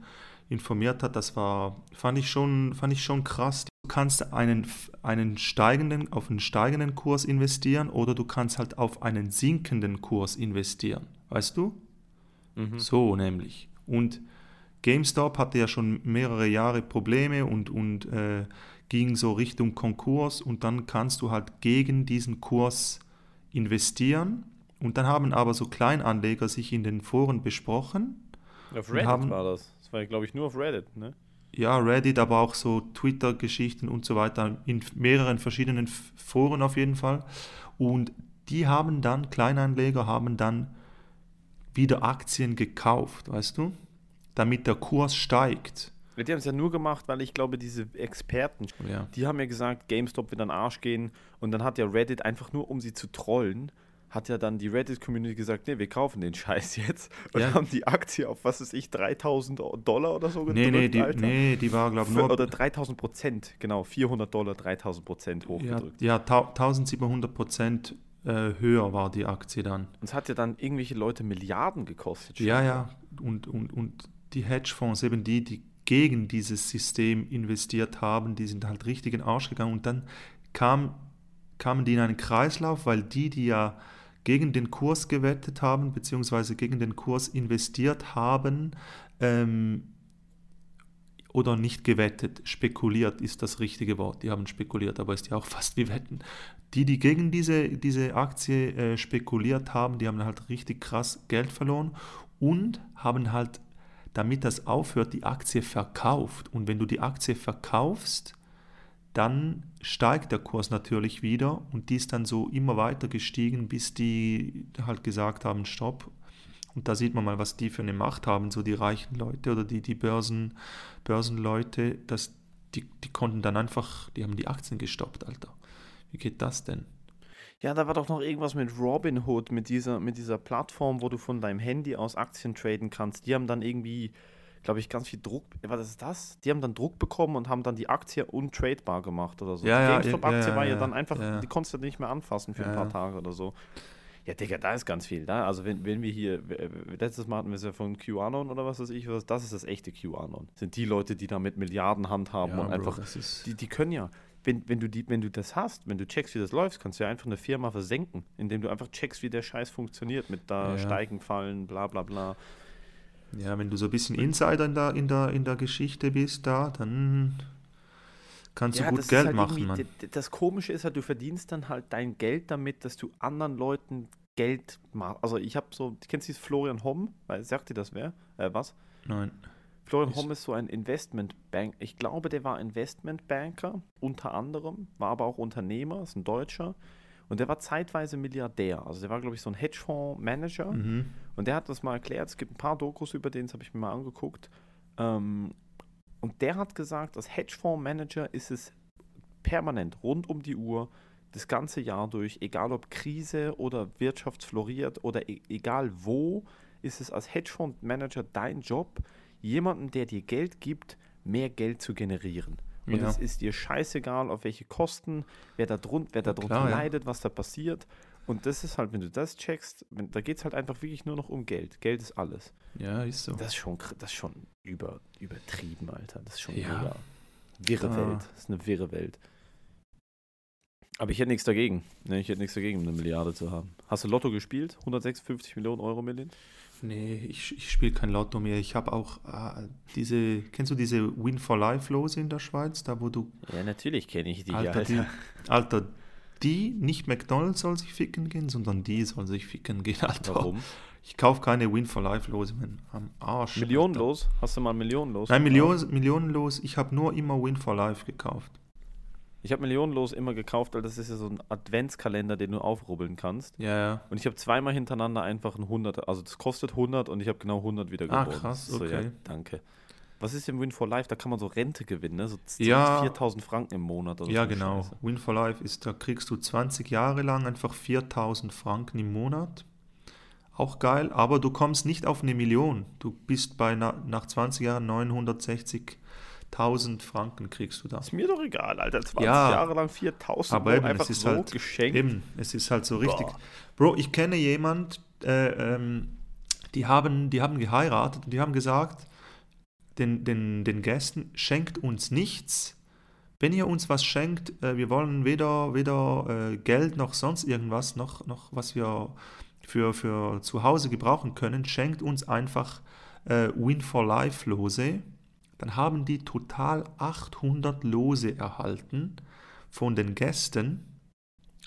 informiert hat, das war, fand ich schon, fand ich schon krass. Du kannst einen, einen steigenden, auf einen steigenden Kurs investieren oder du kannst halt auf einen sinkenden Kurs investieren. Weißt du? Mhm. So nämlich. Und GameStop hatte ja schon mehrere Jahre Probleme und, und äh, ging so Richtung Konkurs und dann kannst du halt gegen diesen Kurs investieren. Und dann haben aber so Kleinanleger sich in den Foren besprochen. Auf Reddit haben- war das. War, glaube ich, nur auf Reddit, ne? Ja, Reddit, aber auch so Twitter-Geschichten und so weiter, in mehreren verschiedenen Foren auf jeden Fall. Und die haben dann, Kleinanleger haben dann wieder Aktien gekauft, weißt du? Damit der Kurs steigt. Die haben es ja nur gemacht, weil ich glaube, diese Experten, Ja. die haben ja gesagt, GameStop wird an den Arsch gehen. Und dann hat ja Reddit einfach nur, um sie zu trollen, hat ja dann die Reddit-Community gesagt, nee, wir kaufen den Scheiß jetzt. Und Ja. haben die Aktie auf, was weiß ich, 3000 Dollar oder so Nee, nee, die, Alter. nee, die war, glaube ich, nur Oder 3000 Prozent, genau, 400 Dollar, 3000 Prozent ja, hochgedrückt. ja, tau- 1700 Prozent äh, höher war die Aktie dann. Und es hat ja dann irgendwelche Leute Milliarden gekostet. Ja, schon. ja, und, und, und die Hedgefonds, eben die, die gegen dieses System investiert haben, die sind halt richtig in den Arsch gegangen und dann kam, kamen die in einen Kreislauf, weil die, die ja gegen den Kurs gewettet haben, beziehungsweise gegen den Kurs investiert haben, ähm, oder nicht gewettet, spekuliert ist das richtige Wort. Die haben spekuliert, aber ist ja auch fast wie Wetten. Die, die gegen diese, diese Aktie äh, spekuliert haben, die haben halt richtig krass Geld verloren und haben halt, damit das aufhört, die Aktie verkauft. Und wenn du die Aktie verkaufst, dann steigt der Kurs natürlich wieder und die ist dann so immer weiter gestiegen, bis die halt gesagt haben, stopp. Und da sieht man mal, was die für eine Macht haben, so die reichen Leute oder die, die Börsen, Börsenleute, dass die, die konnten dann einfach, die haben die Aktien gestoppt, Alter. Wie geht das denn? Ja, da war doch noch irgendwas mit Robinhood, mit dieser, mit dieser Plattform, wo du von deinem Handy aus Aktien traden kannst. Die haben dann irgendwie, glaube ich, ganz viel Druck. Was ist das? Die haben dann Druck bekommen und haben dann die Aktie untradebar gemacht oder so. Ja, die GameStop-Aktie ja, war ja dann einfach, die konntest du nicht mehr anfassen für ein paar. Tage oder so. Ja, Digga, da ist ganz viel da. Also wenn, wenn wir hier, letztes Mal hatten wir es ja von QAnon oder was weiß ich, was, das ist das echte QAnon. Sind die Leute, die da mit Milliarden handhaben und Bro, einfach die, die können ja, wenn, wenn, du die, wenn du das hast, wenn du checkst, wie das läuft, kannst du ja einfach eine Firma versenken, indem du einfach checkst, wie der Scheiß funktioniert, mit da Ja. steigen, fallen, bla bla bla. Ja, wenn du so ein bisschen Insider in der, in der, in der Geschichte bist da, dann kannst du das gut Geld halt machen, Mann. Das Komische ist halt, du verdienst dann halt dein Geld damit, dass du anderen Leuten Geld machst. Also ich habe so, kennst du Florian Homm? Weil, sagt dir das wer? Äh, was? Nein. Florian Ist- Homm ist so ein Investmentbank. Ich glaube, der war Investmentbanker, unter anderem, war aber auch Unternehmer, ist ein Deutscher. Und der war zeitweise Milliardär. Also der war, glaube ich, so ein Hedgefonds-Manager. Mhm. Und der hat das mal erklärt. Es gibt ein paar Dokus über den, das habe ich mir mal angeguckt. Ähm, und der hat gesagt, als Hedgefonds-Manager ist es permanent, rund um die Uhr, das ganze Jahr durch, egal ob Krise oder Wirtschaft floriert oder e egal wo, ist es als Hedgefonds-Manager dein Job, jemanden, der dir Geld gibt, mehr Geld zu generieren. Und Ja. es ist dir scheißegal, auf welche Kosten, wer da, drun wer da drunter ja. leidet, was da passiert. Und das ist halt, wenn du das checkst, wenn, da geht es halt einfach wirklich nur noch um Geld. Geld ist alles. Ja, ist so. Das ist schon, das ist schon über, übertrieben, Alter. Das ist schon Ja. mega. Wirre Da- Welt. Das ist eine wirre Welt. Aber ich hätte nichts dagegen. Ne, ich hätte nichts dagegen, eine Milliarde zu haben. Hast du Lotto gespielt? 156 Millionen Euro Million? Nee, ich, ich spiele kein Lotto mehr. Ich habe auch äh, diese, kennst du diese Win for Life Lose in der Schweiz, da wo du, Ja, natürlich kenne ich die, Alter, Alter. die, Alter, die, nicht McDonalds soll sich ficken gehen, sondern die soll sich ficken gehen, Alter. Warum? Ich kaufe keine Win for Life Lose mehr am Arsch. Alter. Millionenlos? Hast du mal Millionenlos? Nein, Millionenlos. Ich habe nur immer Win for Life gekauft. Ich habe Millionenlos immer gekauft, weil das ist ja so ein Adventskalender, den du aufrubbeln kannst. Ja, ja. Und ich habe zweimal hintereinander einfach ein 100, also das kostet 100 und ich habe genau 100 wieder Ah, gewonnen. krass, So, ja, okay. danke. Was ist denn Win for Life? Da kann man so Rente gewinnen, ne? So Ja. 4000 Franken im Monat oder Ja, so. genau. Scheiße. Win for Life ist, da kriegst du 20 Jahre lang einfach 4000 Franken im Monat. Auch geil, aber du kommst nicht auf eine Million. Du bist bei na, nach 20 Jahren 960.000 Franken kriegst du da. Ist mir doch egal, Alter. 20 Ja. Jahre lang 4000 Aber eben, einfach es ist so halt geschenkt. Eben, es ist halt so richtig. Boah. Bro, ich kenne jemand, äh, ähm, die, haben, die haben geheiratet und die haben gesagt, den, den, den Gästen, schenkt uns nichts. Wenn ihr uns was schenkt, äh, wir wollen weder, weder äh, Geld noch sonst irgendwas, noch, noch was wir für, für zu Hause gebrauchen können, schenkt uns einfach äh, Win for Life Lose. Dann haben die total 800 Lose erhalten von den Gästen.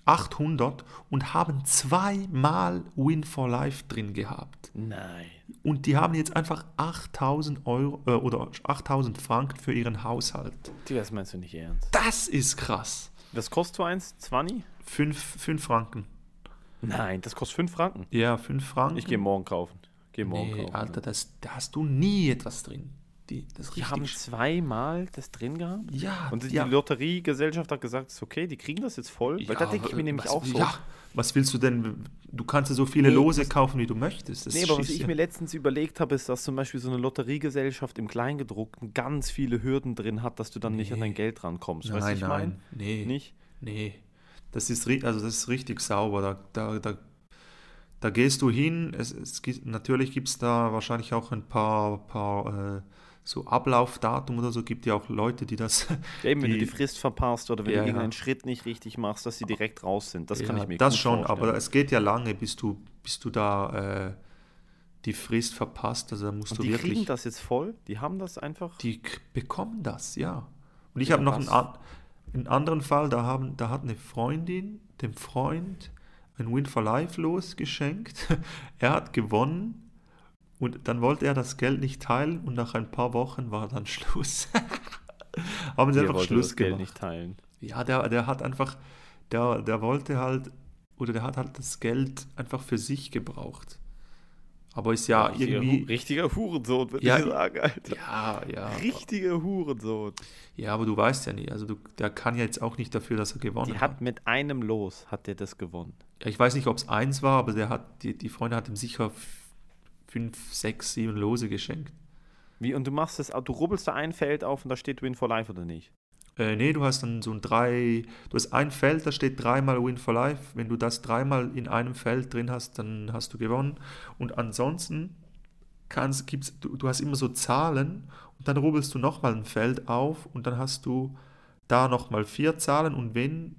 800 und haben zweimal Win for Life drin gehabt. Nein. Und die haben jetzt einfach 8000 Euro äh, oder 8000 Franken für ihren Haushalt. Das meinst du nicht ernst. Das ist krass. Was kostet so eins? 20? 5 fünf Franken. Nein, das kostet 5 Franken. Ja, 5 Franken. Ich gehe morgen kaufen. Geh morgen Nee, kaufen. Alter, das, da hast du nie etwas drin. Die, das Die haben zweimal das drin gehabt. ja, Und die ja, Lotteriegesellschaft hat gesagt, ist okay, die kriegen das jetzt voll. Weil da ja, denke ich mir nämlich was, auch so. Ja, was willst du denn? Du kannst ja so viele Nee, Lose was- kaufen, wie du möchtest. Das Nee, aber was ich ja- mir letztens überlegt habe, ist, dass zum Beispiel so eine Lotteriegesellschaft im Kleingedruckten ganz viele Hürden drin hat, dass du dann nicht an dein Nee. Geld rankommst. Nein, weißt du, ich meine? nein, nee. Nicht? Nee, das ist, also das ist richtig sauber. Da, da, da, da gehst du hin. Es, es gibt, natürlich gibt es da wahrscheinlich auch ein paar, paar äh, so Ablaufdatum oder so. Gibt ja auch Leute, die das. Ja, eben, wenn du die- die Frist verpasst oder wenn Ja, du ja. irgendeinen Schritt nicht richtig machst, dass sie direkt raus sind. Das kann ja, ich mir Das schon, vorstellen. aber es geht ja lange, bis du, bis du da äh, die Frist verpasst. Also da musst Und du die wirklich. kriegen das jetzt voll? Die haben das einfach? Die bekommen das, ja. Und ich Ja, habe noch einen, an, einen anderen Fall, da, haben, da hat eine Freundin dem Freund ein Win for Life losgeschenkt. er hat gewonnen und dann wollte er das Geld nicht teilen und nach ein paar Wochen war dann Schluss. haben sie Der einfach Schluss das Geld gemacht. nicht teilen. Ja, der, der hat einfach, der, der wollte halt, oder der hat halt das Geld einfach für sich gebraucht. Aber ist ja richtiger, irgendwie. Richtiger Hurensohn, würde Ja, ich sagen, Alter. Ja, ja. Richtiger Hurensohn. Ja, aber du weißt ja nie. Also du, der kann ja jetzt auch nicht dafür, dass er gewonnen Die hat. hat mit einem Los, hat der das gewonnen. Ja, ich weiß nicht, ob es eins war, aber der hat, die, die Freundin hat ihm sicher fünf, sechs, sieben Lose geschenkt. Wie, und du machst das, du rubbelst da ein Feld auf und da steht Win for Life oder nicht? Äh, nee, du hast dann so ein drei, du hast ein Feld, da steht dreimal Win for Life. Wenn du das dreimal in einem Feld drin hast, dann hast du gewonnen. Und ansonsten kannst, gibt's, du, du hast immer so Zahlen und dann rubbelst du nochmal ein Feld auf und dann hast du da nochmal vier Zahlen und wenn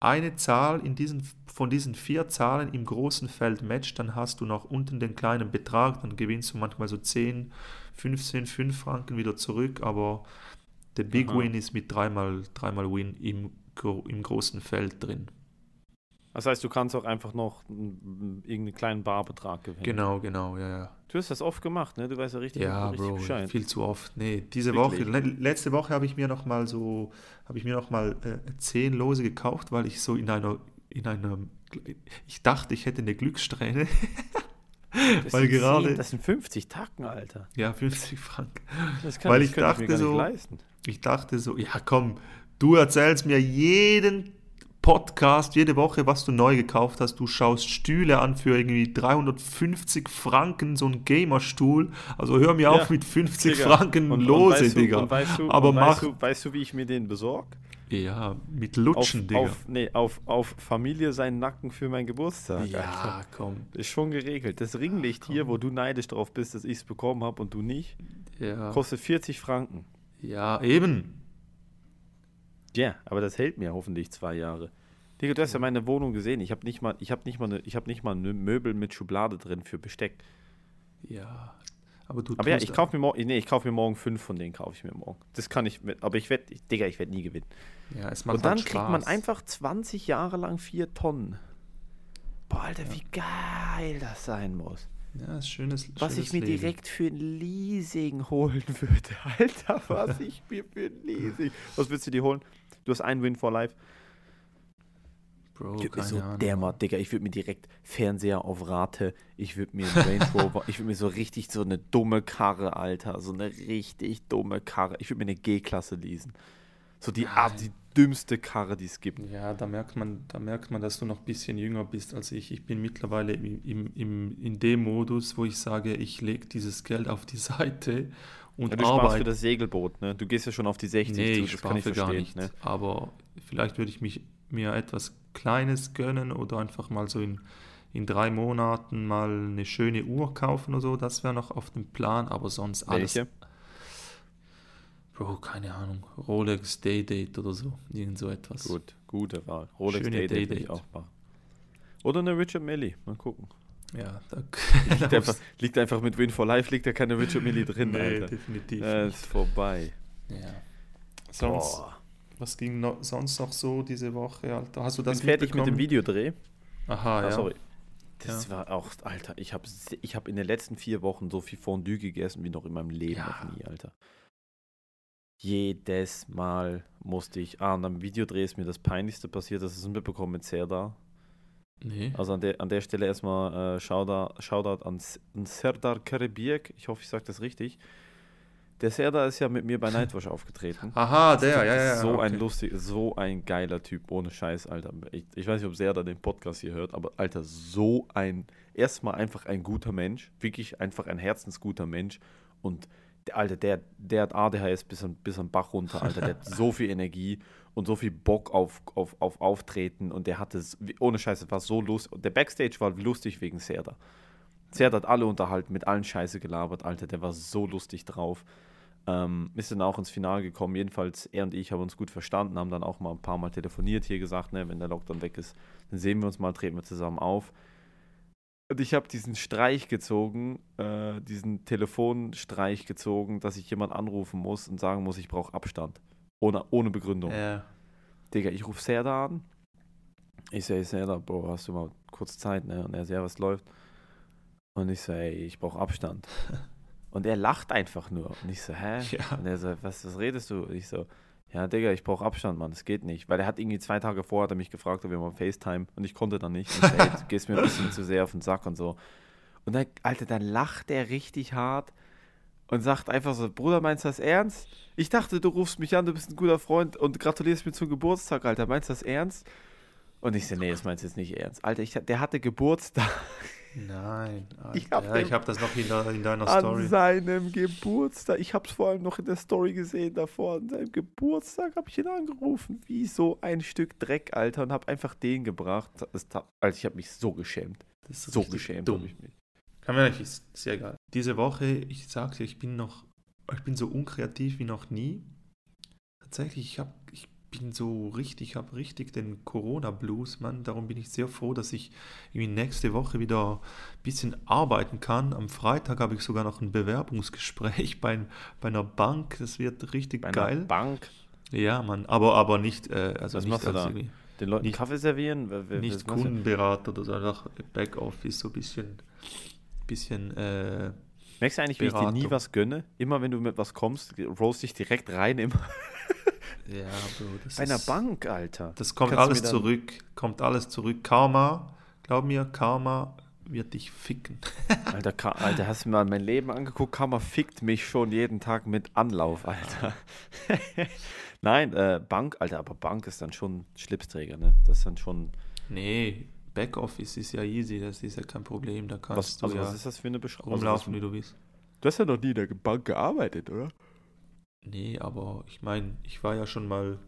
eine Zahl in diesen, von diesen vier Zahlen im großen Feld matcht, dann hast du noch unten den kleinen Betrag, dann gewinnst du manchmal so 10, 15, 5 Franken wieder zurück, aber der Big Aha. Win ist mit dreimal, dreimal Win im, im großen Feld drin. Das heißt, du kannst auch einfach noch irgendeinen kleinen Barbetrag gewinnen. Genau, genau, ja, ja. Du hast das oft gemacht, ne? Du weißt ja richtig, Ja, richtig Bro, Bescheid. viel zu oft. Nee, diese Wirklich? Woche, le letzte Woche habe ich mir noch mal so, habe ich mir noch mal äh, zehn Lose gekauft, weil ich so in einer, in einer, ich dachte, ich hätte eine Glückssträhne. Das weil sind gerade- 10, das sind 50 Tacken, Alter. ja, 50 Franken. Das kann Weil ich könnte dachte mir gar so- nicht leisten. Ich dachte so, ja komm, du erzählst mir jeden Podcast, jede Woche, was du neu gekauft hast. Du schaust Stühle an für irgendwie 350 Franken, so ein Gamerstuhl. Also hör mir Ja, auf mit 50 Digga. Franken Und- und Lose, du, Digga. Und weißt du, Aber und mach, weißt, du, weißt du, wie ich mir den besorg? Ja, mit Auf, Lutschen, Digga. auf, nee, auf, auf Familie seinen Nacken für meinen Geburtstag. Alter. ja, komm. Ist schon geregelt. Das Ringlicht hier, komm. wo du neidisch drauf bist, dass ich es bekommen habe und du nicht, Ja, kostet 40 Franken. ja eben. Ja, aber das hält mir hoffentlich zwei Jahre. Digga, du hast ja meine Wohnung gesehen. Ich habe nicht mal, ich habe nicht mal, eine, ich habe nicht mal eine Möbel mit Schublade drin für Besteck. Ja, aber du Aber ja, ich kaufe mir morgen, nee, ich kaufe mir morgen fünf von denen kaufe ich mir morgen. Das kann ich, mit, aber ich werde, Digga, ich werde nie gewinnen. Ja, es macht Und dann halt kriegt man Spaß. einfach 20 Jahre lang vier Tonnen. Boah, Alter, wie geil das sein muss. Ja, ist schönes, Was schönes ich mir Leben. direkt für ein Leasing holen würde. Alter, was ich mir für ein Leasing. Was willst du dir holen? Du hast einen Win for Life. Bro, Ich würde mir so dermaßen, Digga, ich würde mir direkt Fernseher auf Rate, ich würde mir einen Range Rover, ich würde mir so richtig so eine dumme Karre, Alter, so eine richtig dumme Karre. Ich würde mir eine G-Klasse leasen. So die, Art, die dümmste Karre, die es gibt. Ja, da merkt man, da merkt man, dass du noch ein bisschen jünger bist als ich. Ich bin mittlerweile im, im, im, in dem Modus, wo ich sage, ich lege dieses Geld auf die Seite und Ja, du sparst für arbeite. das Segelboot, ne? Du gehst ja schon auf die 60 Nee, zu, ich das spare gar nicht. ne? Aber vielleicht würde ich mich mir etwas Kleines gönnen oder einfach mal so in, in drei Monaten mal eine schöne Uhr kaufen oder so. Das wäre noch auf dem Plan, aber sonst alles. Welche? Bro, keine Ahnung. Rolex Day Date oder so. Irgend so etwas. Gut, gute Wahl. Rolex Schöne Day Date würde ich Day-Date. auch machen. Oder eine Richard Millie, mal gucken. Ja, da Liegt einfach, liegt einfach mit Win for Life, liegt da keine Richard Millie drin, nee, Alter. definitiv. Äh, nicht. ist vorbei. Ja. Sonst, Boah. was ging noch, sonst noch so diese Woche, Alter? Hast du Ich bin das fertig mit dem? Videodreh. Aha, Ah, ja. sorry. Das war auch, Alter, ich habe ich hab in den letzten vier Wochen so viel Fondue gegessen wie noch in meinem Leben Ja. noch nie, Alter. Jedes Mal musste ich, ah, und am Videodreh ist mir das Peinlichste passiert, das ist ein mitbekommen mit Serdar. Nee. Also an der, an der Stelle erstmal äh, Shoutout, Shoutout an, an Serdar Karabirk, ich hoffe, ich sage das richtig. Der Serdar ist ja mit mir bei Nightwatch aufgetreten. Aha, der, ja, ja. So ein okay. lustig, so ein geiler Typ, ohne Scheiß, Alter. Ich, ich weiß nicht, ob Serda den Podcast hier hört, aber Alter, so ein, erstmal einfach ein guter Mensch, wirklich einfach ein herzensguter Mensch und Alter, der, der hat ADHS bis an, bis Bach runter, Alter, der hat so viel Energie und so viel Bock auf, auf, auf Auftreten und der hatte, es- ohne Scheiß, es war so lustig, der Backstage war lustig wegen Serda. Serda hat alle unterhalten, mit allen Scheiße gelabert, Alter, der war so lustig drauf. Ähm, ist dann auch ins Finale gekommen. Jedenfalls, er und ich haben uns gut verstanden, haben dann auch mal ein paar Mal telefoniert, hier gesagt, ne, wenn der Lockdown weg ist, dann sehen wir uns mal, treten wir zusammen auf. Und ich habe diesen Streich gezogen, äh, diesen Telefonstreich gezogen, dass ich jemand anrufen muss und sagen muss, ich brauche Abstand. Ohne, ohne Begründung. Ja. Digga, ich rufe Serda an. Ich sage, Serda, Bro, hast du mal kurz Zeit, ne? Und er sagt, ja, was läuft? Und ich sage, ich brauche Abstand. Und er lacht einfach nur. Und ich so, hä? Ja. Und er so, was, was redest du? Und ich so, ja, Digga, ich brauche Abstand, Mann, das geht nicht. Weil er hat irgendwie zwei Tage vorher hat er mich gefragt, ob wir mal FaceTime und ich konnte dann nicht. Ich so, ey, du gehst mir ein bisschen zu sehr auf den Sack und so. Und dann, Alter, dann lacht er richtig hart und sagt einfach so, Bruder, meinst du das ernst? Ich dachte, du rufst mich an, du bist ein guter Freund und gratulierst mir zum Geburtstag, Alter. Meinst du das ernst? Und ich so, nee, das meinst du jetzt nicht ernst. Alter, ich, der hatte Geburtstag Nein. Ich Alter. hab ja, habe das noch in, der, in deiner an Story. seinem Geburtstag. Ich hab's vor allem noch in der Story gesehen davor. An seinem Geburtstag habe ich ihn angerufen. Wie so ein Stück Dreck, Alter. Und hab einfach den gebracht. Also ich habe mich so geschämt. Das ist So geschämt habe ich mich. Kann mir nicht, ist sehr geil. Diese Woche, ich sag's dir, ich bin noch, ich bin so unkreativ wie noch nie. Tatsächlich, ich hab, ich bin so richtig, ich habe richtig den Corona-Blues, Mann. Darum bin ich sehr froh, dass ich irgendwie nächste Woche wieder ein bisschen arbeiten kann. Am Freitag habe ich sogar noch ein Bewerbungsgespräch bei, bei einer Bank. Das wird richtig Bei einer geil. Bank. Ja, Mann, aber, aber nicht, äh, also Was nicht machst du da? Den Leuten Nicht- Kaffee servieren? Wer- nicht? Kundenberater oder so, einfach Backoffice, so ein bisschen, bisschen, äh, Merkst du eigentlich, wie ich dir nie Beratung. was gönne? Immer wenn du mit was kommst, roast ich direkt rein. Immer. ja, Bro, das Bei einer ist, Bank, Alter. Das kommt Kannst alles mir zurück, kommt alles zurück. Karma, glaub mir, Karma wird dich ficken. Alter, Ka Alter, hast du mal mein Leben angeguckt? Kammer fickt mich schon jeden Tag mit Anlauf, Alter. Nein, äh, Bank, Alter, aber Bank ist dann schon Schlipsträger, ne? Das ist dann schon. Nee, Backoffice ist ja easy, das ist ja kein Problem, da Was, kannst also, du ja was ist das für eine Beschreibung? rumlaufen, wie du willst. du hast ja noch nie in der Bank gearbeitet, oder? Nee, aber ich meine, ich war ja schon mal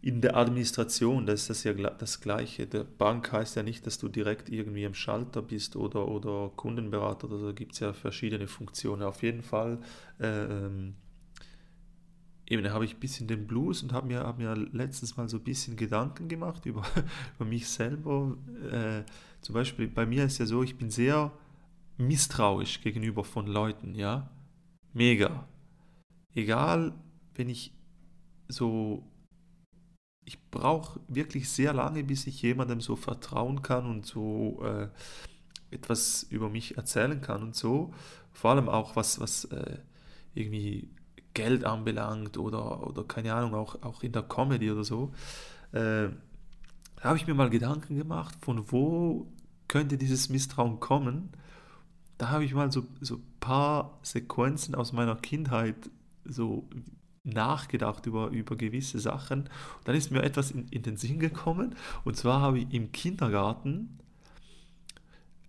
in der Administration, das ist das ja das Gleiche. Der Bank heißt ja nicht, dass du direkt irgendwie im Schalter bist oder, oder Kundenberater oder so. Da gibt es ja verschiedene Funktionen. Auf jeden Fall ähm, eben, habe ich ein bisschen den Blues und habe mir, hab mir letztens mal so ein bisschen Gedanken gemacht über, über mich selber. Äh, zum Beispiel bei mir ist ja so, ich bin sehr misstrauisch gegenüber von Leuten, ja. Mega. Egal, wenn ich so ich brauche wirklich sehr lange, bis ich jemandem so vertrauen kann und so äh, etwas über mich erzählen kann und so. Vor allem auch was, was äh, irgendwie Geld anbelangt oder, oder keine Ahnung, auch, auch in der Comedy oder so. Äh, da habe ich mir mal Gedanken gemacht, von wo könnte dieses Misstrauen kommen. Da habe ich mal so, so ein paar Sequenzen aus meiner Kindheit so nachgedacht über, über gewisse Sachen. Und dann ist mir etwas in, in den Sinn gekommen. Und zwar habe ich im Kindergarten,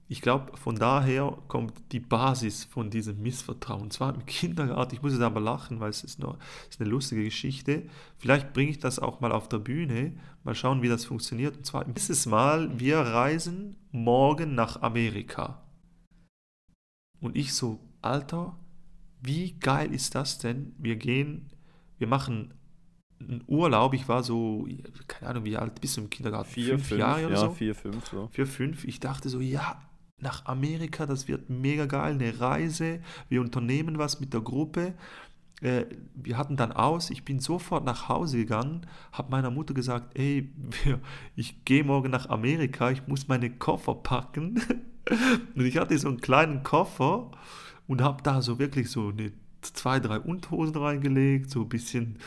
ich glaube, von daher kommt die Basis von diesem Missvertrauen. Und zwar im Kindergarten, ich muss jetzt aber lachen, weil es ist, noch, ist eine lustige Geschichte. Vielleicht bringe ich das auch mal auf der Bühne. Mal schauen, wie das funktioniert. Und zwar dieses Mal, wir reisen morgen nach Amerika. Und ich so, Alter, wie geil ist das denn? Wir gehen wir machen einen Urlaub. Ich war so, keine Ahnung, wie alt bist du im Kindergarten? Vier, fünf, fünf Jahre oder ja, so? vier, fünf. So. Vier, fünf. Ich dachte so, ja, nach Amerika, das wird mega geil, eine Reise. Wir unternehmen was mit der Gruppe. Äh, wir hatten dann aus, ich bin sofort nach Hause gegangen, habe meiner Mutter gesagt, ey, ich gehe morgen nach Amerika, ich muss meine Koffer packen. Und ich hatte so einen kleinen Koffer und habe da so wirklich so eine zwei, drei Unterhosen reingelegt, so ein bisschen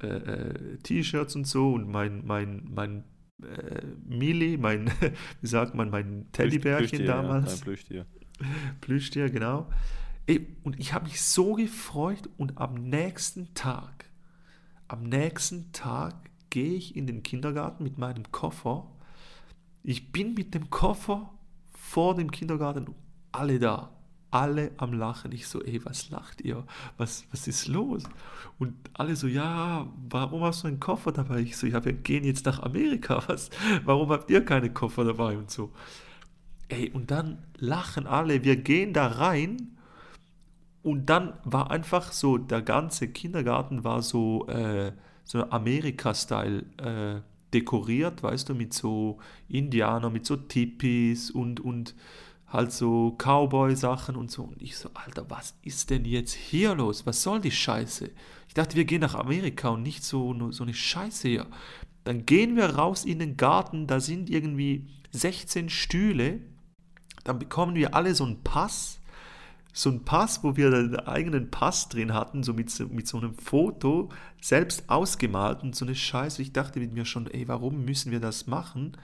äh, äh, T-Shirts und so und mein, mein, mein äh, Mili, mein, wie sagt man, mein Teddybärchen Plüschtier, damals. Ja, Plüschtier. Plüschtier, genau. Und ich habe mich so gefreut und am nächsten Tag, am nächsten Tag gehe ich in den Kindergarten mit meinem Koffer. Ich bin mit dem Koffer vor dem Kindergarten, alle da alle am Lachen. Ich so, ey, was lacht ihr? Was, was ist los? Und alle so, ja, warum hast du einen Koffer dabei? Ich so, ja, wir gehen jetzt nach Amerika. Was, warum habt ihr keine Koffer dabei? Und so. Ey, und dann lachen alle. Wir gehen da rein. Und dann war einfach so, der ganze Kindergarten war so, äh, so Amerika-Style äh, dekoriert, weißt du, mit so Indianern, mit so Tipis und, und halt so Cowboy-Sachen und so. Und ich so, Alter, was ist denn jetzt hier los? Was soll die Scheiße? Ich dachte, wir gehen nach Amerika und nicht so, so eine Scheiße hier. Dann gehen wir raus in den Garten, da sind irgendwie 16 Stühle. Dann bekommen wir alle so einen Pass. So einen Pass, wo wir einen eigenen Pass drin hatten, so mit, mit so einem Foto, selbst ausgemalt und so eine Scheiße. Ich dachte mit mir schon, ey, warum müssen wir das machen?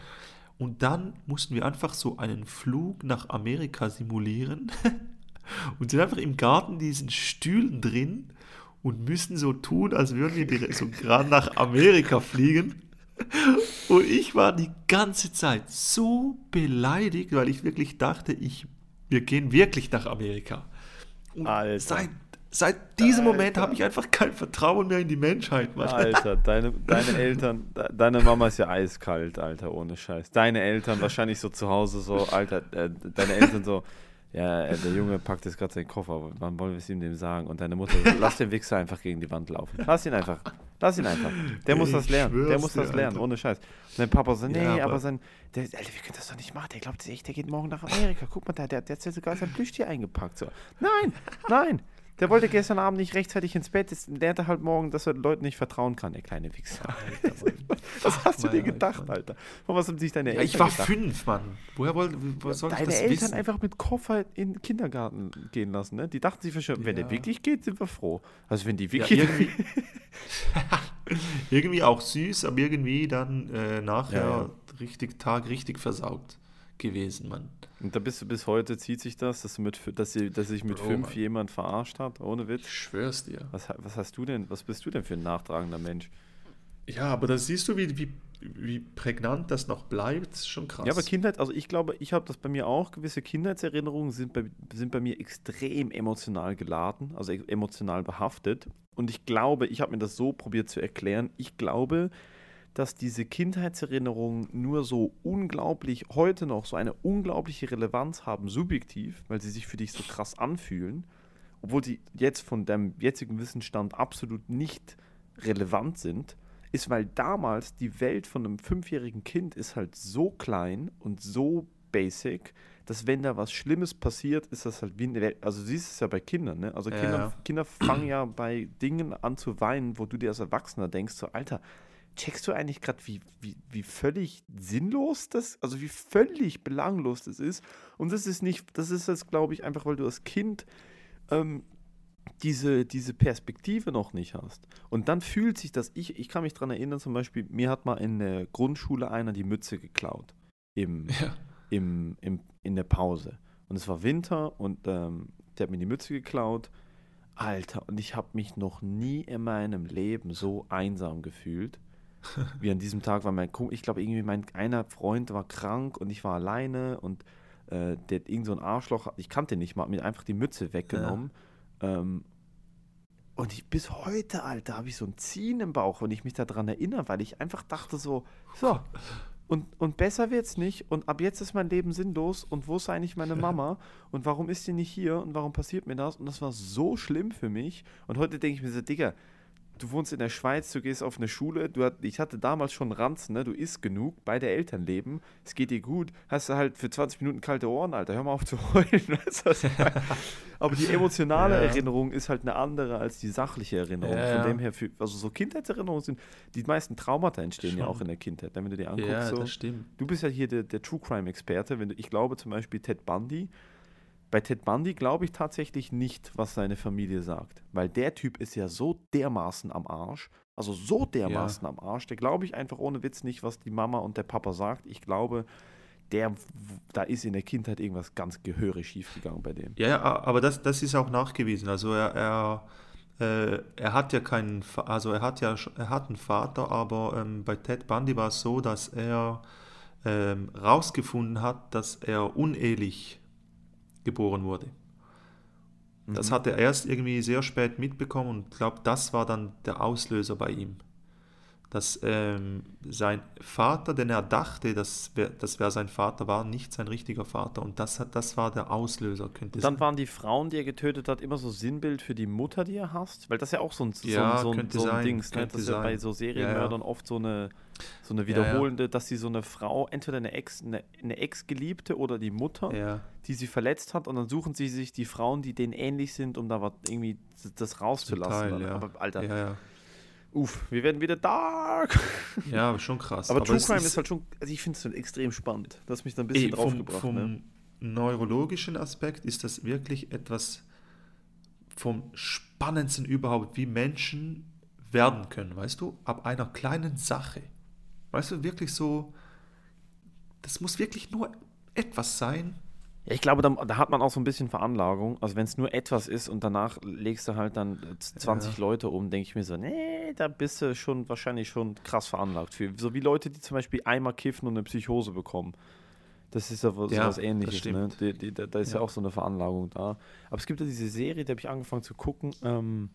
Und dann mussten wir einfach so einen Flug nach Amerika simulieren und sind einfach im Garten diesen Stühlen drin und müssen so tun, als würden wir so gerade nach Amerika fliegen. Und ich war die ganze Zeit so beleidigt, weil ich wirklich dachte, ich, wir gehen wirklich nach Amerika. Und Alter. seit Seit diesem Alter. Moment habe ich einfach kein Vertrauen mehr in die Menschheit, Mann. Alter, deine, deine Eltern, deine Mama ist ja eiskalt, Alter, ohne Scheiß. Deine Eltern wahrscheinlich so zu Hause so, Alter, äh, deine Eltern so, ja, äh, der Junge packt jetzt gerade seinen Koffer, wann wollen wir es ihm dem sagen? Und deine Mutter so, lass den Wichser einfach gegen die Wand laufen. Lass ihn einfach, lass ihn einfach. Der muss ich das lernen, der muss das lernen, Alter. ohne Scheiß. Und dein Papa so, nee, ja, aber, aber, sein, der, Alter, wir können das doch nicht machen, der glaubt echt, der geht morgen nach Amerika. Guck mal, der, der, der hat sogar sein Plüschtier eingepackt. So. Nein, nein. Der wollte gestern Abend nicht rechtzeitig ins Bett. Jetzt lernt er halt morgen, dass er Leuten nicht vertrauen kann, der kleine Wichser. Alter, was hast du dir gedacht, Alter? Alter? Von was haben sich deine Eltern Ich war gedacht? fünf, Mann. Woher wollte, wo soll Deine ich das Eltern wissen? einfach mit Koffer in den Kindergarten gehen lassen, ne? Die dachten sich ja. wenn der wirklich geht, sind wir froh. Also wenn die wirklich... Ja, irgendwie, irgendwie auch süß, aber irgendwie dann äh, nachher ja, richtig Tag richtig versaugt gewesen, Mann. Und da bist du bis heute, zieht sich das, dass, du mit, dass, sie, dass sich mit Bro, fünf Mann. jemand verarscht hat, ohne Witz? Ich schwör's dir. Was, was hast du denn, was bist du denn für ein nachtragender Mensch? Ja, aber da siehst du, wie, wie, wie prägnant das noch bleibt, das ist schon krass. Ja, aber Kindheit, also ich glaube, ich habe das bei mir auch, gewisse Kindheitserinnerungen sind bei, sind bei mir extrem emotional geladen, also emotional behaftet. Und ich glaube, ich habe mir das so probiert zu erklären, ich glaube, dass diese Kindheitserinnerungen nur so unglaublich, heute noch so eine unglaubliche Relevanz haben, subjektiv, weil sie sich für dich so krass anfühlen, obwohl sie jetzt von deinem jetzigen Wissensstand absolut nicht relevant sind, ist, weil damals die Welt von einem fünfjährigen Kind ist halt so klein und so basic, dass wenn da was Schlimmes passiert, ist das halt wie eine Welt. Also du siehst es ja bei Kindern, ne? Also Ja, Kinder, ja. Kinder fangen ja bei Dingen an zu weinen, wo du dir als Erwachsener denkst, so, Alter, checkst du eigentlich gerade, wie, wie, wie völlig sinnlos das, also wie völlig belanglos das ist. Und das ist nicht, das ist jetzt, glaube ich, einfach, weil du als Kind ähm, diese, diese Perspektive noch nicht hast. Und dann fühlt sich das, ich, ich kann mich daran erinnern, zum Beispiel, mir hat mal in der Grundschule einer die Mütze geklaut. Im, Ja. im, im, in der Pause. Und es war Winter und ähm, der hat mir die Mütze geklaut. Alter, und ich habe mich noch nie in meinem Leben so einsam gefühlt. Wie an diesem Tag, weil mein Kumpel, ich glaube, irgendwie mein einer Freund war krank und ich war alleine und äh, der hat irgend so ein Arschloch, ich kannte ihn nicht mal, hat mir einfach die Mütze weggenommen. Ähm, und ich, bis heute, Alter, habe ich so ein Ziehen im Bauch, wenn ich mich daran erinnere, weil ich einfach dachte so, so, und, und besser wird's nicht und ab jetzt ist mein Leben sinnlos und wo ist eigentlich meine Mama und warum ist sie nicht hier und warum passiert mir das? Und das war so schlimm für mich und heute denke ich mir so, Digga, du wohnst in der Schweiz, du gehst auf eine Schule, du hat, ich hatte damals schon Ranzen, ne? du isst genug, beide Eltern leben, es geht dir gut, hast du halt für 20 Minuten kalte Ohren, Alter, hör mal auf zu heulen. Aber die emotionale Ja. Erinnerung ist halt eine andere als die sachliche Erinnerung. Ja, Von ja. dem her, für, also so Kindheitserinnerungen sind, die meisten Traumata entstehen ja Schon. auch in der Kindheit, wenn du dir anguckst. Ja, so. das stimmt. Du bist ja hier der, der True Crime Experte. Wenn du, ich glaube zum Beispiel Ted Bundy. Bei Ted Bundy glaube ich tatsächlich nicht, was seine Familie sagt. Weil der Typ ist ja so dermaßen am Arsch. Also so dermaßen am Arsch. Der glaube ich einfach ohne Witz nicht, was die Mama und der Papa sagt. Ich glaube, der, da ist in der Kindheit irgendwas ganz gehörig schiefgegangen bei dem. Ja, ja, aber das, das ist auch nachgewiesen. Also er, er, äh, er hat ja keinen, also er hat ja, er hat einen Vater, aber ähm, bei Ted Bundy war es so, dass er ähm, rausgefunden hat, dass er unehelich geboren wurde. Das Mhm. hat er erst irgendwie sehr spät mitbekommen und glaube, das war dann der Auslöser bei ihm. Dass ähm, sein Vater, den er dachte, das wäre das wär sein Vater, war nicht sein richtiger Vater. Und das, hat, das war der Auslöser, könnte Und dann waren die Frauen, die er getötet hat, immer so Sinnbild für die Mutter, die er hasst? Weil das ist ja auch so ein, so, Ja, ein- so, ein- so ein sein, Dings, ne? Das ist ja bei sein. so Serienmördern oft so eine, so eine ja. wiederholende, dass sie so eine Frau, entweder eine Ex, eine, eine Ex-Geliebte oder die Mutter, Ja, die sie verletzt hat, und dann suchen sie sich die Frauen, die denen ähnlich sind, um da was irgendwie das rauszulassen. Teil, ja. Aber Alter, ja, ja. Uff, wir werden wieder dark. ja, aber schon krass. Aber, True es Crime ist, halt schon, also ich finde es schon extrem spannend. Das hat mich da ein bisschen Ey, vom, draufgebracht. vom ne? neurologischen Aspekt ist das wirklich etwas vom Spannendsten überhaupt, wie Menschen werden können, weißt du, ab einer kleinen Sache. Weißt du, wirklich so, das muss wirklich nur etwas sein. Ja, ich glaube, da, da hat man auch so ein bisschen Veranlagung. Also wenn es nur etwas ist und danach legst du halt dann äh, 20 Leute um, denke ich mir so, nee, da bist du schon wahrscheinlich schon krass veranlagt für. So wie Leute, die zum Beispiel einmal kiffen und eine Psychose bekommen. Das ist ja was, Ja, was ähnliches. Ne? Die, die, da, da ist ja. Ja. auch so eine Veranlagung da. Aber es gibt ja diese Serie, die habe ich angefangen zu gucken, ähm,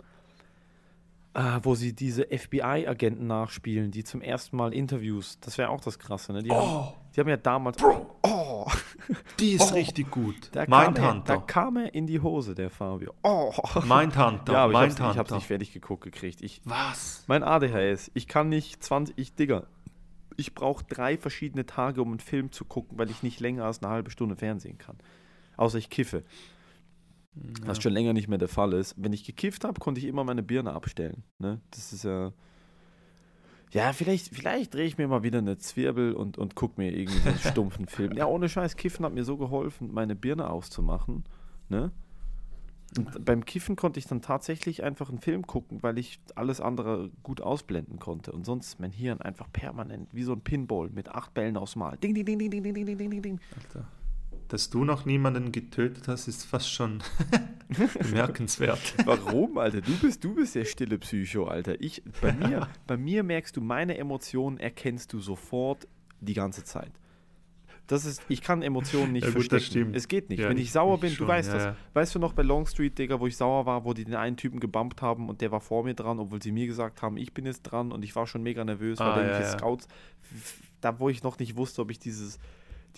äh, wo sie diese FBI-Agenten nachspielen, die zum ersten Mal Interviews. Das wäre auch das Krasse. Ne? Die, haben, Oh, die haben ja damals. Oh! die ist Oh, richtig gut. Da kam, er, da kam er in die Hose, der Fabio. Oh! Mindhunter. Ja, aber ich hab's, ich Mindhunter. hab's nicht fertig geguckt gekriegt. Ich, Was? mein ADHS, ich kann nicht 20, ich, Digga, ich brauche drei verschiedene Tage, um einen Film zu gucken, weil ich nicht länger als eine halbe Stunde Fernsehen kann. Außer ich kiffe. Was schon länger nicht mehr der Fall ist. Wenn ich gekifft habe, konnte ich immer meine Birne abstellen. Ne? Das ist ja. Ja, vielleicht, vielleicht drehe ich mir mal wieder eine Zwirbel und, und gucke mir irgendwie so einen stumpfen Film. Ja, ohne Scheiß, Kiffen hat mir so geholfen, meine Birne auszumachen. Ne? Und beim Kiffen konnte ich dann tatsächlich einfach einen Film gucken, weil ich alles andere gut ausblenden konnte. Und sonst mein Hirn einfach permanent wie so ein Pinball mit acht Bällen aufs Mal. Ding, ding, ding, ding, ding, ding, ding, ding, ding, ding. Alter. Dass du noch niemanden getötet hast, ist fast schon bemerkenswert. Warum, Alter? Du bist, du bist der stille Psycho, Alter. Ich, bei, mir, bei mir merkst du, meine Emotionen erkennst du sofort die ganze Zeit. Das ist, ich kann Emotionen nicht Ja, gut, das verstecken. stimmt. Es geht nicht. Ja, Wenn ich- ich sauer ich bin, schon, du weißt ja, das. Weißt du noch bei Longstreet, Digga, wo ich sauer war, wo die den einen Typen gebumpt haben und der war vor mir dran, obwohl sie mir gesagt haben, ich bin jetzt dran und ich war schon mega nervös, weil Ah, da ja, irgendwelche. Scouts, da wo ich noch nicht wusste, ob ich dieses,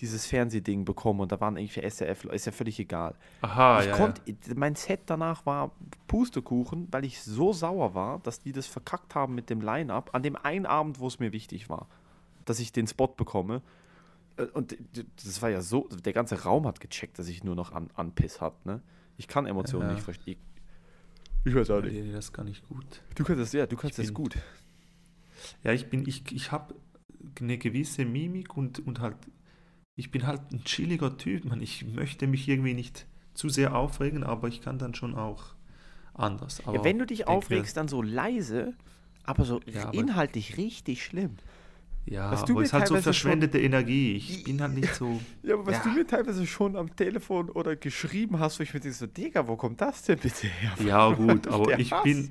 dieses Fernsehding bekomme und da waren irgendwie SRF, ist ja völlig egal. Aha, ich ja, konnte, mein Set danach war Pustekuchen, weil ich so sauer war, dass die das verkackt haben mit dem Line-Up an dem einen Abend, wo es mir wichtig war, dass ich den Spot bekomme. Äh, Und das war ja so, der ganze Raum hat gecheckt, dass ich nur noch an, an Piss hat, ne? Ich kann Emotionen Ja. nicht verstehen. Ich weiß ja. auch nicht. Nee, das kann ich gut. Du kannst das, ja, du kannst Ich das bin- gut. Ja, ich bin, ich, ich habe eine gewisse Mimik und, und halt, ich bin halt ein chilliger Typ, man. Ich möchte mich irgendwie nicht zu sehr aufregen, aber ich kann dann schon auch anders. Ja, wenn du dich denk mir- aufregst, dann so leise, aber so Ja, aber- inhaltlich richtig schlimm. Ja, was du aber es ist halt so teilweise schon- verschwendete Energie. Ich bin halt nicht so. Ja, aber was Ja. du mir teilweise schon am Telefon oder geschrieben hast, wo ich mir denke, so, Digga, wo kommt das denn bitte her? Ja, gut, aber Der ich Hass. bin.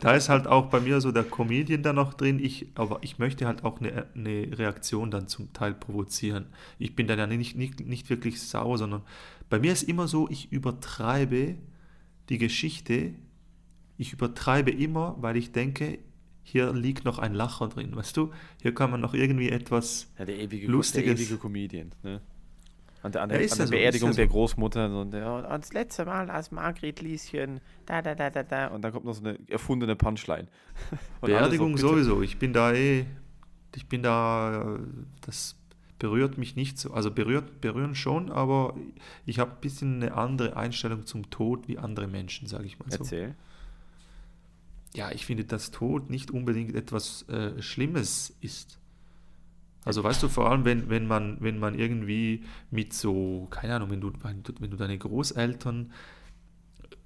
Da ist halt auch bei mir so der Comedian da noch drin. Ich, aber ich möchte halt auch eine, eine Reaktion dann zum Teil provozieren. Ich bin dann ja nicht, nicht, nicht wirklich sauer, sondern bei mir ist immer so, ich übertreibe die Geschichte. Ich übertreibe immer, weil ich denke, hier liegt noch ein Lacher drin, weißt du? Hier kann man noch irgendwie etwas. Ja, der ewige, Lustiges- der ewige Comedian, ne? An der, an Ja, der, ist an ja der so, Beerdigung ja so. der Großmutter so, und der, und das letzte Mal als Margret Lieschen, da, da, da, da, da. Und dann kommt noch so eine erfundene Punchline. Und Beerdigung so, sowieso. Ich bin da eh. Ich bin da. Das berührt mich nicht so. Also berührt, berühren schon, aber ich habe ein bisschen eine andere Einstellung zum Tod wie andere Menschen, sage ich mal so. Erzähl. Ja, ich finde, dass Tod nicht unbedingt etwas äh, Schlimmes ist. Also weißt du, vor allem wenn, wenn man, wenn man irgendwie mit so, keine Ahnung, wenn du, wenn du, deine Großeltern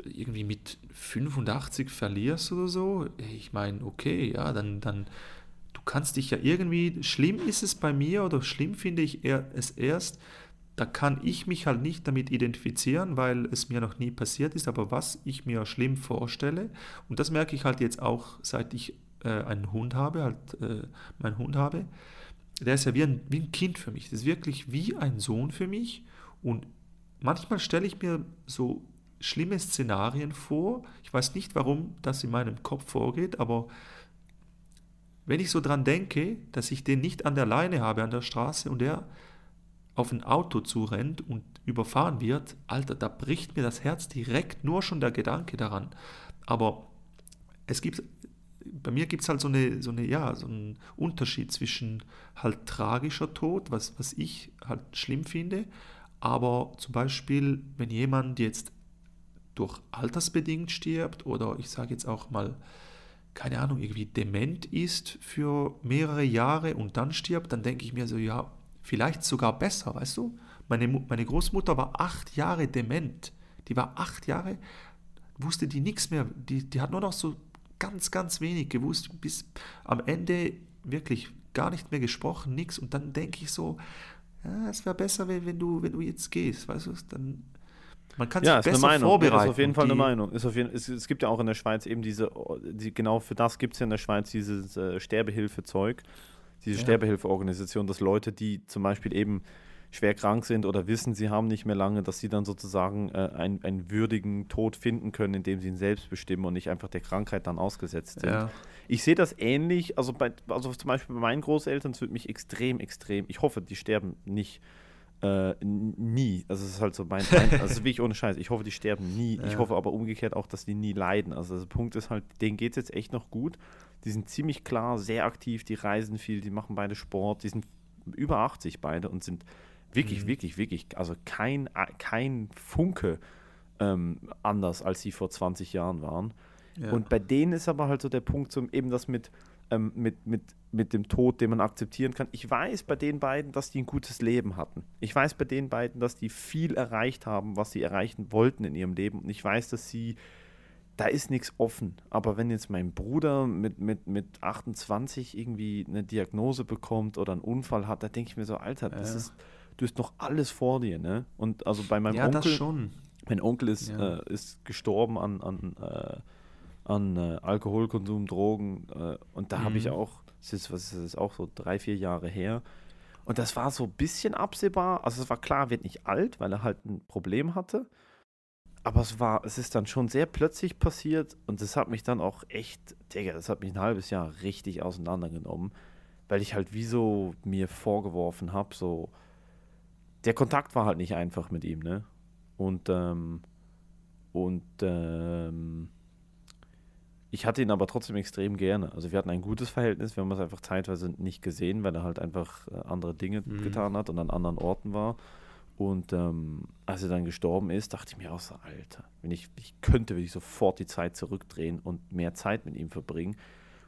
irgendwie mit 85 verlierst oder so, ich meine, okay, ja, dann, dann, du kannst dich ja irgendwie, schlimm ist es bei mir oder schlimm finde ich es erst, da kann ich mich halt nicht damit identifizieren, weil es mir noch nie passiert ist, aber was ich mir schlimm vorstelle, und das merke ich halt jetzt auch, seit ich äh, einen Hund habe, halt äh, meinen Hund habe, der ist ja wie ein, wie ein Kind für mich. Das ist wirklich wie ein Sohn für mich. Und manchmal stelle ich mir so schlimme Szenarien vor. Ich weiß nicht, warum das in meinem Kopf vorgeht, aber wenn ich so dran denke, dass ich den nicht an der Leine habe an der Straße und der auf ein Auto zurennt und überfahren wird, Alter, da bricht mir das Herz direkt nur schon der Gedanke daran. Aber es gibt, bei mir gibt es halt so eine, so eine, ja, so einen Unterschied zwischen halt tragischer Tod, was, was ich halt schlimm finde, aber zum Beispiel, wenn jemand jetzt durch altersbedingt stirbt oder ich sage jetzt auch mal, keine Ahnung, irgendwie dement ist für mehrere Jahre und dann stirbt, dann denke ich mir so, ja, vielleicht sogar besser, weißt du? Meine, meine Großmutter war acht Jahre dement. Die war acht Jahre, wusste die nichts mehr. Die, die hat nur noch so ganz, ganz wenig gewusst, bis am Ende wirklich gar nicht mehr gesprochen, nichts. Und dann denke ich so, ja, es wäre besser, wenn, wenn, du, wenn du jetzt gehst, weißt du? Dann, man kann Ja, sich besser Meinung. vorbereiten. Ist auf jeden Fall eine Meinung. Ist auf jeden, es, es gibt ja auch in der Schweiz eben diese, die, genau für das gibt es ja in der Schweiz dieses äh, Sterbehilfezeug, diese Ja. Sterbehilfeorganisation, dass Leute, die zum Beispiel eben schwer krank sind oder wissen, sie haben nicht mehr lange, dass sie dann sozusagen äh, einen, einen würdigen Tod finden können, indem sie ihn selbst bestimmen und nicht einfach der Krankheit dann ausgesetzt sind. Ja. Ich sehe das ähnlich, also, bei, also zum Beispiel bei meinen Großeltern, es würde mich extrem, extrem, ich hoffe, die sterben nicht, äh, nie. Also es ist halt so mein, mein also wirklich ohne Scheiß, ich hoffe, die sterben nie. Ich Ja. hoffe aber umgekehrt auch, dass die nie leiden. Also der Punkt ist halt, denen geht es jetzt echt noch gut. Die sind ziemlich klar, sehr aktiv, die reisen viel, die machen beide Sport, die sind über 80 beide und sind wirklich, Mhm. wirklich, wirklich, also kein, kein Funke ähm, anders, als sie vor 20 Jahren waren. Ja. Und bei denen ist aber halt so der Punkt, zum, eben das mit, ähm, mit, mit, mit dem Tod, den man akzeptieren kann. Ich weiß bei den beiden, dass die ein gutes Leben hatten. Ich weiß bei den beiden, dass die viel erreicht haben, was sie erreichen wollten in ihrem Leben. Und ich weiß, dass sie, da ist nichts offen. Aber wenn jetzt mein Bruder mit, mit, mit 28 irgendwie eine Diagnose bekommt oder einen Unfall hat, da denke ich mir so, Alter, das Ja. ist, du hast noch alles vor dir, ne? Und also bei meinem ja, das Onkel, schon. mein Onkel ist, Ja. äh, ist gestorben an, an, äh, an äh, Alkoholkonsum, Drogen. Äh, und da habe ich Mhm. auch, das ist, was ist das, auch so drei, vier Jahre her. Und das war so ein bisschen absehbar. Also es war klar, er wird nicht alt, weil er halt ein Problem hatte. Aber es war, es ist dann schon sehr plötzlich passiert und das hat mich dann auch echt, Digga, das hat mich ein halbes Jahr richtig auseinandergenommen, weil ich halt wie so mir vorgeworfen habe, so, der Kontakt war halt nicht einfach mit ihm, ne? Und, ähm, und, ähm, ich hatte ihn aber trotzdem extrem gerne. Also wir hatten ein gutes Verhältnis, wir haben es einfach zeitweise nicht gesehen, weil er halt einfach äh, andere Dinge Mhm. getan hat und an anderen Orten war. Und ähm, als er dann gestorben ist, dachte ich mir auch so, Alter, wenn ich, ich könnte wirklich sofort die Zeit zurückdrehen und mehr Zeit mit ihm verbringen.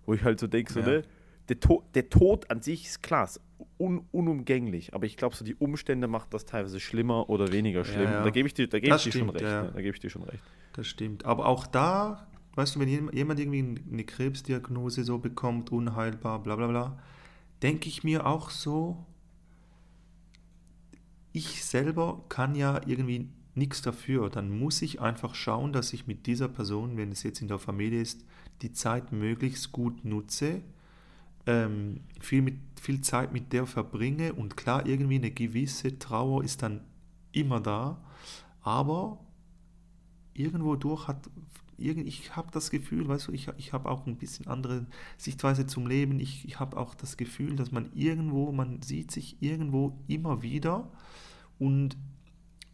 Wo ich halt so denke, so, Ja. ne, der, Tod, der Tod an sich ist klar, ist un, unumgänglich. Aber ich glaube, so die Umstände macht das teilweise schlimmer oder weniger schlimm. ja. Da gebe ich dir, da gebe Das ich dir schon stimmt, recht. ja. Ne? Da gebe ich dir schon recht. Das stimmt. Aber auch da, weißt du, wenn jem- jemand irgendwie eine Krebsdiagnose so bekommt, unheilbar, bla bla bla, denke ich mir auch so, ich selber kann ja irgendwie nichts dafür. Dann muss ich einfach schauen, dass ich mit dieser Person, wenn es jetzt in der Familie ist, die Zeit möglichst gut nutze, ähm, viel, mit, viel Zeit mit der verbringe und klar, irgendwie eine gewisse Trauer ist dann immer da, aber irgendwo durch hat, irgend, ich habe das Gefühl, weißt du, ich, ich habe auch ein bisschen andere Sichtweise zum Leben. Ich, ich habe auch das Gefühl, dass man irgendwo, man sieht sich irgendwo immer wieder und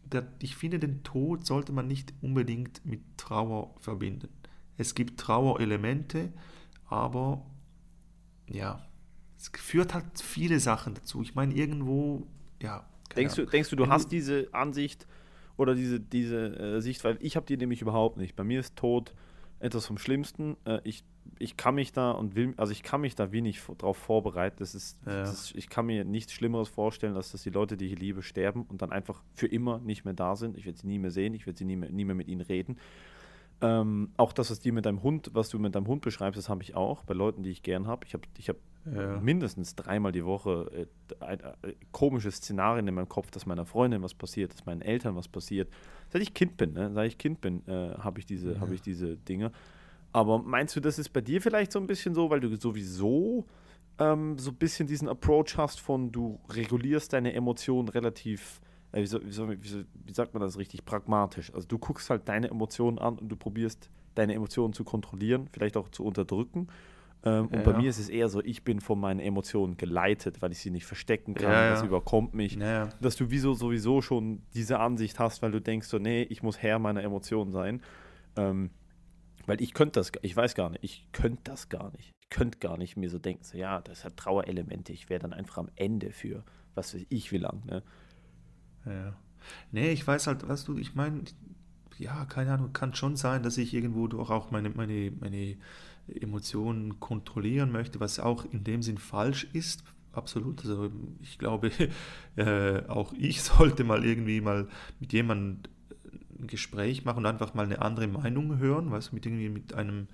der, ich finde, den Tod sollte man nicht unbedingt mit Trauer verbinden. Es gibt Trauerelemente, aber ja, es führt halt viele Sachen dazu. Ich meine, irgendwo, ja. Denkst du, denkst du, du Wenn hast diese Ansicht oder diese, diese äh, Sicht, weil ich habe die nämlich überhaupt nicht. Bei mir ist Tod etwas vom Schlimmsten. Äh, ich, ich kann mich da und will, also ich kann mich da wenig darauf vorbereiten. Das ist, Ja. das ist, ich kann mir nichts Schlimmeres vorstellen, als dass die Leute, die ich liebe, sterben und dann einfach für immer nicht mehr da sind. Ich werde sie nie mehr sehen, ich werde sie nie mehr, nie mehr mit ihnen reden. Ähm, auch das, was die mit deinem Hund, was du mit deinem Hund beschreibst, das habe ich auch bei Leuten, die ich gern habe. Ich habe ich hab Ja. mindestens dreimal die Woche äh, ein, äh, komische Szenarien in meinem Kopf, dass meiner Freundin was passiert, dass meinen Eltern was passiert. Seit ich Kind bin, ne? seit ich Kind bin, äh, habe ich, diese, hab ich diese Dinge. Aber meinst du, das ist bei dir vielleicht so ein bisschen so, weil du sowieso ähm, so ein bisschen diesen Approach hast von, du regulierst deine Emotionen relativ, äh, wie, so, wie, so, wie, so, wie sagt man das richtig, pragmatisch. Also du guckst halt deine Emotionen an und du probierst deine Emotionen zu kontrollieren, vielleicht auch zu unterdrücken. Ähm, und bei Ja. mir ist es eher so, ich bin von meinen Emotionen geleitet, weil ich sie nicht verstecken kann. Ja, ja. Das überkommt mich. Dass du wieso sowieso schon diese Ansicht hast, weil du denkst so, nee, ich muss Herr meiner Emotionen sein. Ähm, weil ich könnte das, ich weiß gar nicht, ich könnte das gar nicht. Ich könnte gar nicht mir so denken, so, ja, das hat Trauerelemente. Ich wäre dann einfach am Ende für, was weiß ich, wie lang, ne? Ja. Nee, ich weiß halt, weißt du, ich meine, ja, keine Ahnung, kann schon sein, dass ich irgendwo durch auch meine, meine, meine Emotionen kontrollieren möchte, was auch in dem Sinn falsch ist. Absolut. Also ich glaube, äh, auch ich sollte mal irgendwie mal mit jemandem ein Gespräch machen und einfach mal eine andere Meinung hören, weißt du, mit irgendwie mit einem,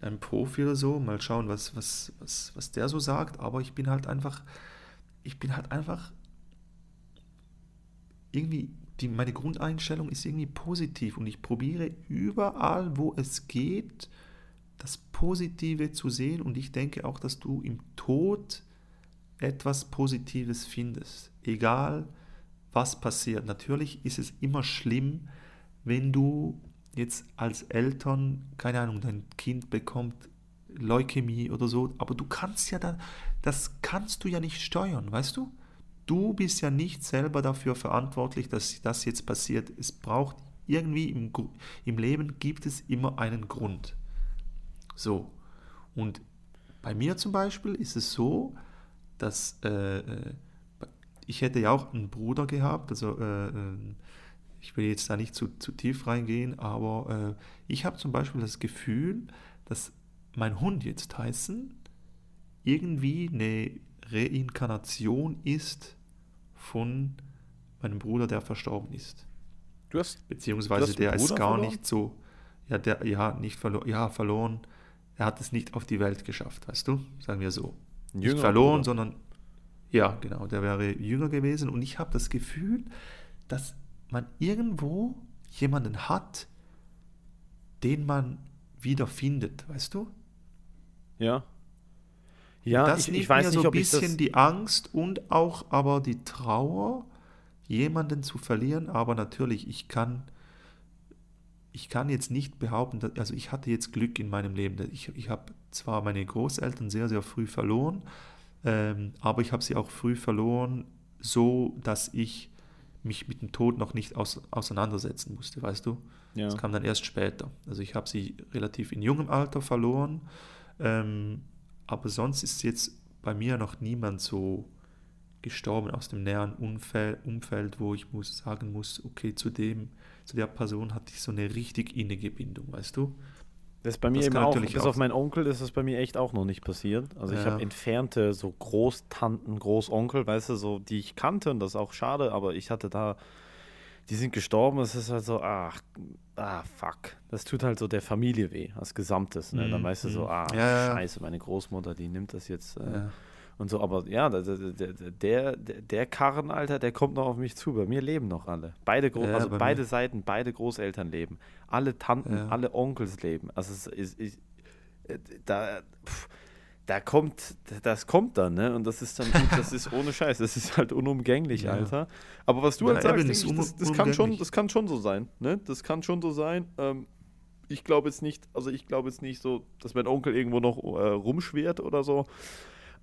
einem Profi oder so, mal schauen, was, was, was, was der so sagt. Aber ich bin halt einfach, ich bin halt einfach irgendwie, die, meine Grundeinstellung ist irgendwie positiv und ich probiere überall, wo es geht, das Positive zu sehen und ich denke auch, dass du im Tod etwas Positives findest, egal was passiert. Natürlich ist es immer schlimm, wenn du jetzt als Eltern, keine Ahnung, dein Kind bekommt Leukämie oder so, aber du kannst ja dann, das kannst du ja nicht steuern, weißt du? Du bist ja nicht selber dafür verantwortlich, dass das jetzt passiert. Es braucht irgendwie im, im Leben gibt es immer einen Grund. So. Und bei mir zum Beispiel ist es so, dass äh, äh, ich hätte ja auch einen Bruder gehabt, also äh, äh, ich will jetzt da nicht zu, zu tief reingehen, aber äh, ich habe zum Beispiel das Gefühl, dass mein Hund jetzt Tyson irgendwie eine Reinkarnation ist von meinem Bruder, der verstorben ist. Du hast, Beziehungsweise Du hast der ist gar verloren? nicht so, ja, der, ja, nicht verloren, ja, verloren. Er hat es nicht auf die Welt geschafft, weißt du? Sagen wir so. Ein Nicht verloren, Bruder. sondern, ja, genau, der wäre jünger gewesen. Und ich habe das Gefühl, dass man irgendwo jemanden hat, den man wieder findet, weißt du? ja. Ja, das ich, nimmt ich weiß mir nicht, so ein bisschen die Angst und auch aber die Trauer, jemanden zu verlieren. Aber natürlich, ich kann, ich kann jetzt nicht behaupten, dass, also ich hatte jetzt Glück in meinem Leben. Ich, ich habe zwar meine Großeltern sehr, sehr früh verloren, ähm, aber ich habe sie auch früh verloren, so dass ich mich mit dem Tod noch nicht aus, auseinandersetzen musste, weißt du? Ja. Das kam dann erst später. Also ich habe sie relativ in jungem Alter verloren, ähm, aber sonst ist jetzt bei mir noch niemand so gestorben aus dem näheren Umfeld, Umfeld, wo ich muss sagen muss, okay, zu dem, zu der Person hatte ich so eine richtig innige Bindung, weißt du? Das ist bei mir Das eben auch, bis auch auf meinen Onkel ist das bei mir echt auch noch nicht passiert. Also ich Ja. habe entfernte so Großtanten, Großonkel, weißt du, so, die ich kannte und das ist auch schade, aber ich hatte da, die sind gestorben, es ist halt so, ach, ah, fuck. Das tut halt so der Familie weh, als Gesamtes. Ne? Dann Mhm, weißt du so, mhm. ah, Ja, scheiße, meine Großmutter, die nimmt das jetzt äh, Ja. und so, aber ja, der, der, der, der, Karren, Alter, der kommt noch auf mich zu. Bei mir leben noch alle. Beide, Gro Ja, also bei beide mir. Seiten, beide Großeltern leben. Alle Tanten, Ja. alle Onkels leben. Also es ist, ist, äh, da, pff, da kommt, das kommt dann, ne? Und das ist dann das ist ohne Scheiß, das ist halt unumgänglich, Ja. Alter. Aber was du halt sagst, ich, das, das, kann schon, das kann schon so sein, ne? Das kann schon so sein. Ähm, ich glaube jetzt nicht, also ich glaube jetzt nicht so, dass mein Onkel irgendwo noch äh, rumschwirrt oder so.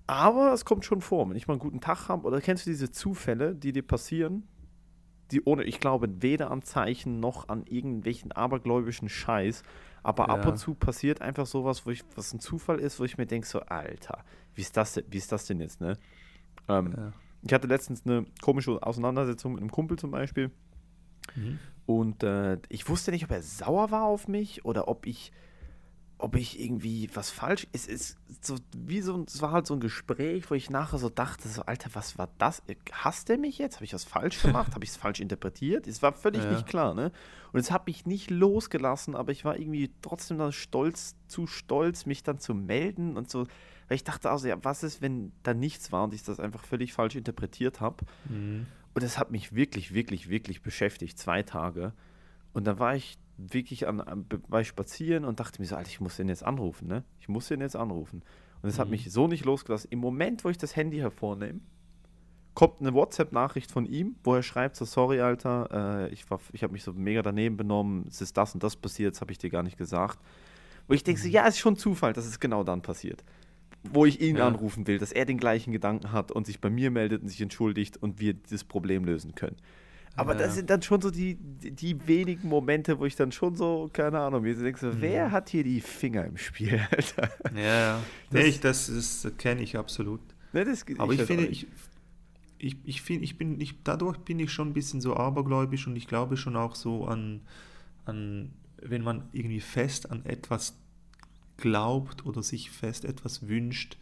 Aber es kommt schon vor, wenn ich mal einen guten Tag habe, oder kennst du diese Zufälle, die dir passieren, die ohne, ich glaube, weder an Zeichen noch an irgendwelchen abergläubischen Scheiß, aber ab Ja. und zu passiert einfach sowas, wo ich, was ein Zufall ist, wo ich mir denke, so, Alter, wie ist das denn, wie ist das denn jetzt, ne? Ähm, Ja. Ich hatte letztens eine komische Auseinandersetzung mit einem Kumpel zum Beispiel. Mhm. Und äh, ich wusste nicht, ob er sauer war auf mich oder ob ich, ob ich irgendwie was falsch. Es ist so wie so, es war halt so ein Gespräch, wo ich nachher so dachte, so Alter, was war das? Hasst er mich jetzt? Habe ich was falsch gemacht? Habe ich es falsch interpretiert? Es war völlig Ja. nicht klar, ne? Und es hat mich nicht losgelassen, aber ich war irgendwie trotzdem dann stolz, zu stolz, mich dann zu melden und so. Weil ich dachte also, ja, was ist, wenn da nichts war und ich das einfach völlig falsch interpretiert habe? Mhm. Und das hat mich wirklich, wirklich, wirklich beschäftigt, zwei Tage. Und dann war ich wirklich an, an, ich spazieren und dachte mir so, Alter, ich muss den jetzt anrufen, ne? Ich muss den jetzt anrufen. Und es hat Mhm. mich so nicht losgelassen. Im Moment, wo ich das Handy hervornehme, kommt eine WhatsApp-Nachricht von ihm, wo er schreibt so, sorry, Alter, äh, ich, war- ich habe mich so mega daneben benommen, es ist das und das passiert, das habe ich dir gar nicht gesagt. Wo ich denke so, ja, es ist schon Zufall, dass es genau dann passiert. Wo ich ihn Ja. anrufen will, dass er den gleichen Gedanken hat und sich bei mir meldet und sich entschuldigt und wir das Problem lösen können. Aber Ja, das sind dann schon so die, die, wenigen Momente, wo ich dann schon so, keine Ahnung, mir so denke, so, wer hat hier die Finger im Spiel, Alter? Ja. Das- nee, ich, das, das kenne ich absolut. Ne, das, Aber ich, weiß finde, ich, ich, ich finde, ich bin, ich, dadurch bin ich schon ein bisschen so abergläubisch und ich glaube schon auch so an, an, wenn man irgendwie fest an etwas glaubt oder sich fest etwas wünscht,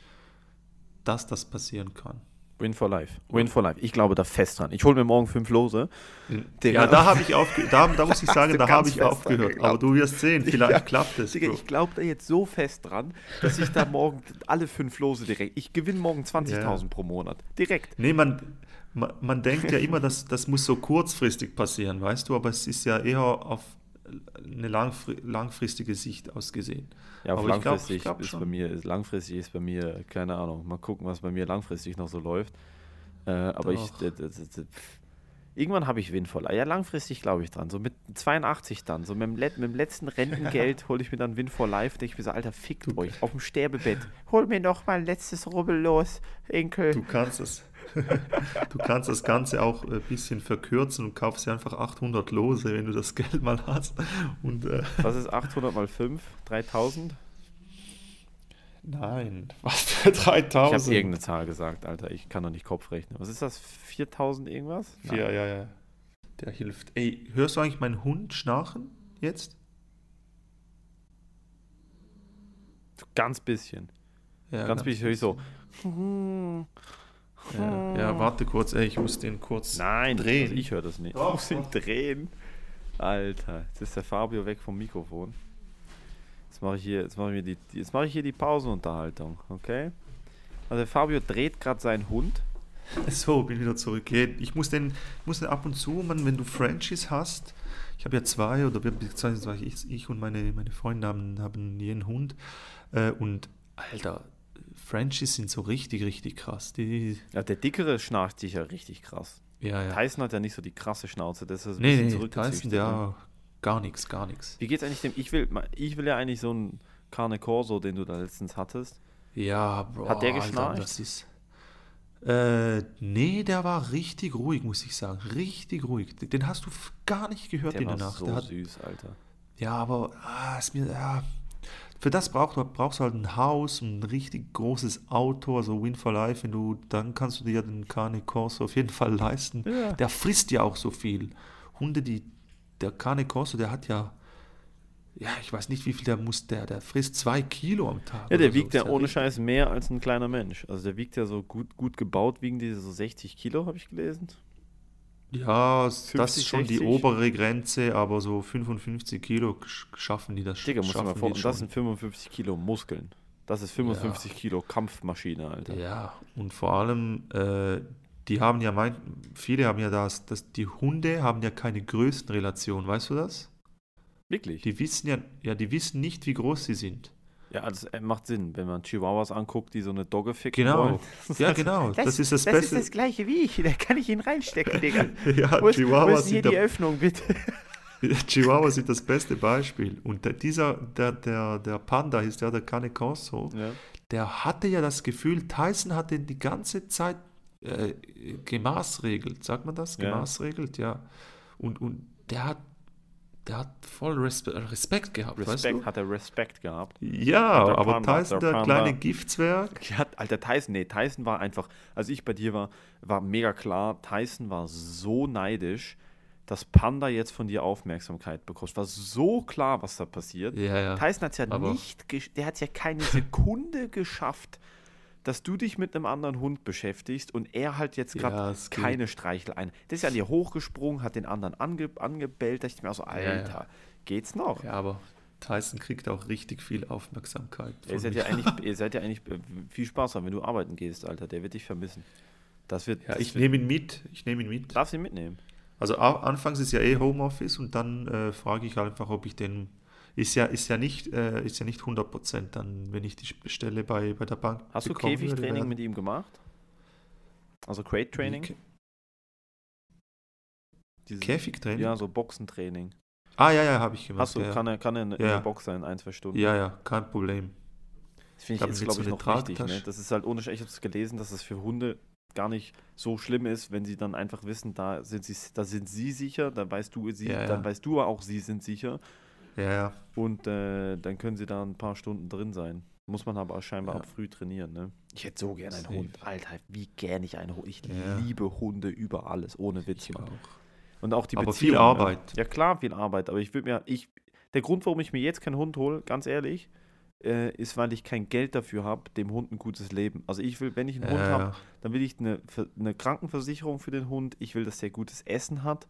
dass das passieren kann. Win for Life. Win for Life. Ich glaube da fest dran. Ich hole mir morgen fünf Lose. Digga. Ja, da habe ich aufgehört, da, da muss ich sagen, da habe ich aufgehört. Aber du wirst sehen, vielleicht Ja. klappt es. Digga, ich glaube da jetzt so fest dran, dass ich da morgen alle fünf Lose direkt. Ich gewinne morgen 20.000 Ja. pro Monat. Direkt. Nee, man, man, man denkt ja immer, dass das muss so kurzfristig passieren, weißt du, aber es ist ja eher auf eine langfri langfristige Sicht ausgesehen. Ja, auf Aber ich glaub- langfristig ich glaub ist bei mir, ist, langfristig ist bei mir, keine Ahnung, mal gucken, was bei mir langfristig noch so läuft. Äh, aber ich, irgendwann habe ich Win for Life. Ja, langfristig glaube ich dran. So mit 82 dann, so mit dem, let, mit dem letzten Rentengeld hole ich mir dann Win for Life. Denke ich mir so, Alter, fickt euch auf dem Sterbebett. Hol mir noch mal ein letztes Rubbel los, Enkel. Du kannst es. Du kannst das Ganze auch ein bisschen verkürzen und kaufst dir einfach 800 Lose, wenn du das Geld mal hast. Und äh, Was ist 800 mal 5? 3000? nein, was für Ich habe 3000? irgendeine Zahl gesagt, Alter. Ich kann doch nicht Kopf rechnen. Was ist das? 4000 irgendwas? Ja, ja, ja. Der hilft. Ey, hörst du eigentlich meinen Hund schnarchen jetzt? Ganz bisschen. Ja, Ganz bisschen höre ich so. Ja, ja, warte kurz, ey, ich muss den kurz Nein, drehen. Also ich höre das nicht. Doch, ich muss ihn drehen. Alter, jetzt ist der Fabio weg vom Mikrofon. Jetzt mache ich hier, jetzt mache ich mir die, jetzt mache ich hier die Pausenunterhaltung, okay? Also der Fabio dreht gerade seinen Hund. So, bin wieder zurück. Ich muss den, muss den ab und zu, man, wenn du Frenchies hast, ich habe ja zwei oder wir- beziehungsweise ich, ich und meine, meine Freunde haben, haben jeden Hund äh, und Alter, Frenchies sind so richtig, richtig krass. Die, Ja, der dickere schnarcht sich ja richtig krass. ja, ja. Tyson hat ja nicht so die krasse Schnauze, das ist ein nee, bisschen nee, Tyson, ne? der gar nichts, gar nichts. Wie geht's eigentlich dem? Ich will, ich will ja eigentlich so einen Carne Corso, den du da letztens hattest. Ja, Bro, Hat der Alter, geschnarcht? das ist. Äh, nee, der war richtig ruhig, muss ich sagen. Richtig ruhig. Den hast du gar nicht gehört Der in war der Nacht. so Der hat, süß, Alter. ja, aber ah, ist mir, ja, für das brauchst du, brauchst du halt ein Haus, ein richtig großes Auto, also Win for Life, wenn du, dann kannst du dir den Cane Corso auf jeden Fall leisten. Ja. Der frisst ja auch so viel. Hunde, die, der Cane Corso, der hat ja, ja, ich weiß nicht, wie viel der muss, der, der frisst zwei Kilo am Tag. Ja, der wiegt so. ja ohne Scheiß mehr als ein kleiner Mensch. Also der wiegt ja so gut, gut gebaut, wiegen die so 60 Kilo, habe ich gelesen. Ja, das 50, ist schon die 60? obere Grenze, aber so 55 Kilo sch- schaffen die das Digga, muss schaffen mal vor, die das sind 55 Kilo Muskeln. Das ist 55 Kilo Kampfmaschine, Alter. Ja, und vor allem, äh, die haben ja, mein, viele haben ja das, dass die Hunde haben ja keine Größenrelation, weißt du das? Wirklich? Die wissen ja, ja, die wissen nicht, wie groß sie sind. Ja, das äh, macht Sinn, wenn man Chihuahuas anguckt, die so eine Dogge ficken Genau, wollen. ja genau, das, ist das, das Beste. ist das gleiche wie ich. Da kann ich ihn reinstecken, Digga. ja, Wo ist, wo Chihuahuas ist hier sind die Öffnung, bitte? Chihuahua sind das beste Beispiel. Und der, dieser, der, der, der Panda ist ja der Cane Corso. Ja. Der hatte ja das Gefühl, Tyson hat den die ganze Zeit äh, gemaßregelt. Sagt man das? Ja. Gemaßregelt, ja. Und, und der hat der hat voll Respe Respekt gehabt, weißt Respekt, du? hat er Respekt gehabt. Ja, Der aber Panda, Tyson, der der kleine Giftzwerg, Ja, alter Tyson, nee, Tyson war einfach, als ich bei dir war, war mega klar, Tyson war so neidisch, dass Panda jetzt von dir Aufmerksamkeit bekommt. War so klar, was da passiert. ja, ja. Tyson hat es ja aber- nicht, der hat es ja keine Sekunde geschafft, dass du dich mit einem anderen Hund beschäftigst und er halt jetzt gerade Ja, keine Streichel ein. Der ist ja an dir hochgesprungen, hat den anderen ange, angebellt, da dachte ich mir auch so, ja. Alter, geht's noch? Ja, aber Tyson kriegt auch richtig viel Aufmerksamkeit. Ihr seid, ja eigentlich, ihr seid ja eigentlich äh, viel Spaß haben, wenn du arbeiten gehst, Alter. Der wird dich vermissen. Das wird. Ja, das ich nehme ihn mit. Ich nehme ihn mit. Darfst ihn mitnehmen? Also anfangs ist ja eh Homeoffice und dann äh, frage ich einfach, ob ich den ist ja ist ja nicht äh, ist ja nicht 100% dann, wenn ich die Stelle bei, bei der Bank Hast du würde, Käfigtraining wäre- mit ihm gemacht? Also Crate Training? Dieses- Käfigtraining? Ja, so Boxentraining. Ah ja, ja, habe ich gemacht. Du, ja, kann er, kann er in, in Ja. der Box sein, ein, zwei Stunden? ja, ja, kein Problem. Das finde Ich jetzt, glaube ich, noch wichtig. Ne? Das ist halt ohne Ich habe es gelesen, dass es für Hunde gar nicht so schlimm ist, wenn sie dann einfach wissen, da sind sie, da sind sie sicher, dann weißt du sie, Ja, ja. dann weißt du auch, sie sind sicher. Ja, ja. Und äh, dann können sie da ein paar Stunden drin sein. Muss man aber scheinbar Ja. ab früh trainieren, ne? Ich hätte so gerne einen. Hund. Alter, wie gerne ich einen Hund. Ich Ja. liebe Hunde über alles, ohne Witz, Ich auch. Und auch die Aber Beziehung. viel Arbeit. Ne? Ja, klar, viel Arbeit. Aber ich würde mir, ich, der Grund, warum ich mir jetzt keinen Hund hole, ganz ehrlich, äh, ist, weil ich kein Geld dafür habe, dem Hund ein gutes Leben. Also ich will, wenn ich einen Hund Ja, habe, ja. dann will ich eine, eine Krankenversicherung für den Hund. Ich will, dass der gutes Essen hat.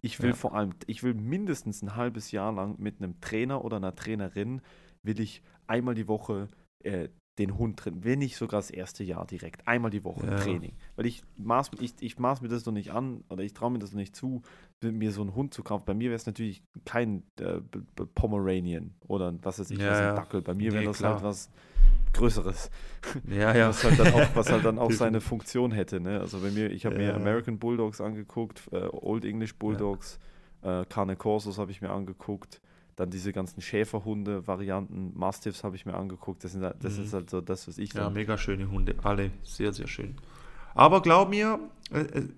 Ich will Ja. vor allem, ich will mindestens ein halbes Jahr lang mit einem Trainer oder einer Trainerin, will ich einmal die Woche äh, den Hund drin, wenn nicht sogar das erste Jahr direkt, einmal die Woche Ja. Training. Weil ich maß, ich, ich maß mir das noch nicht an oder ich traue mir das noch nicht zu, mir so einen Hund zu kaufen. Bei mir wäre es natürlich kein äh, Pomeranian oder was weiß ich, Ja, was ein ja. Dackel. Bei mir wäre Nee, das klar. halt was Größeres Ja, ja. was halt dann auch, was halt dann auch seine Funktion hätte. Ne? Also bei mir, ich habe mir Ja. American Bulldogs angeguckt, äh, Old English Bulldogs, äh, Carne Corsos habe ich mir angeguckt, dann diese ganzen Schäferhunde-Varianten, Mastiffs habe ich mir angeguckt. Das, sind, halt- das Mhm. ist halt so das, was ich Ja, mega schöne Hunde, alle sehr, sehr schön. Aber glaub mir, äh, äh,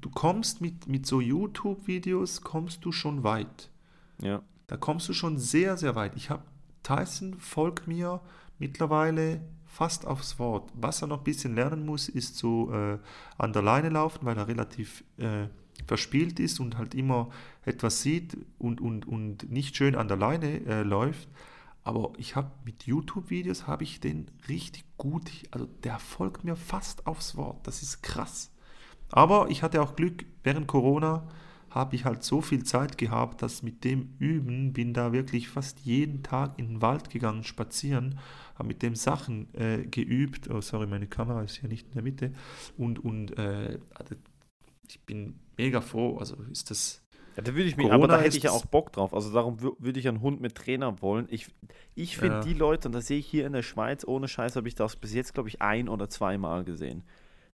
du kommst mit, mit so YouTube-Videos, kommst du schon weit. Ja, Da kommst du schon sehr, sehr weit. Ich habe, Tyson folgt mir mittlerweile fast aufs Wort. Was er noch ein bisschen lernen muss, ist so äh, an der Leine laufen, weil er relativ äh, verspielt ist und halt immer etwas sieht und, und, und nicht schön an der Leine äh, läuft. Aber ich habe mit YouTube-Videos habe ich den richtig gut, also der folgt mir fast aufs Wort. Das ist krass. Aber ich hatte auch Glück, während Corona habe ich halt so viel Zeit gehabt, dass mit dem Üben bin da wirklich fast jeden Tag in den Wald gegangen, spazieren, habe mit dem Sachen äh, geübt. Oh, sorry, meine Kamera ist hier nicht in der Mitte. Und, und äh, also ich bin mega froh. Also ist das, Ja, da würde ich mich, Corona aber da hätte ich ja auch Bock drauf. Also darum wür- würde ich einen Hund mit Trainer wollen. Ich, ich finde Ja. die Leute, und das sehe ich hier in der Schweiz, ohne Scheiß habe ich das bis jetzt, glaube ich, ein oder zweimal gesehen.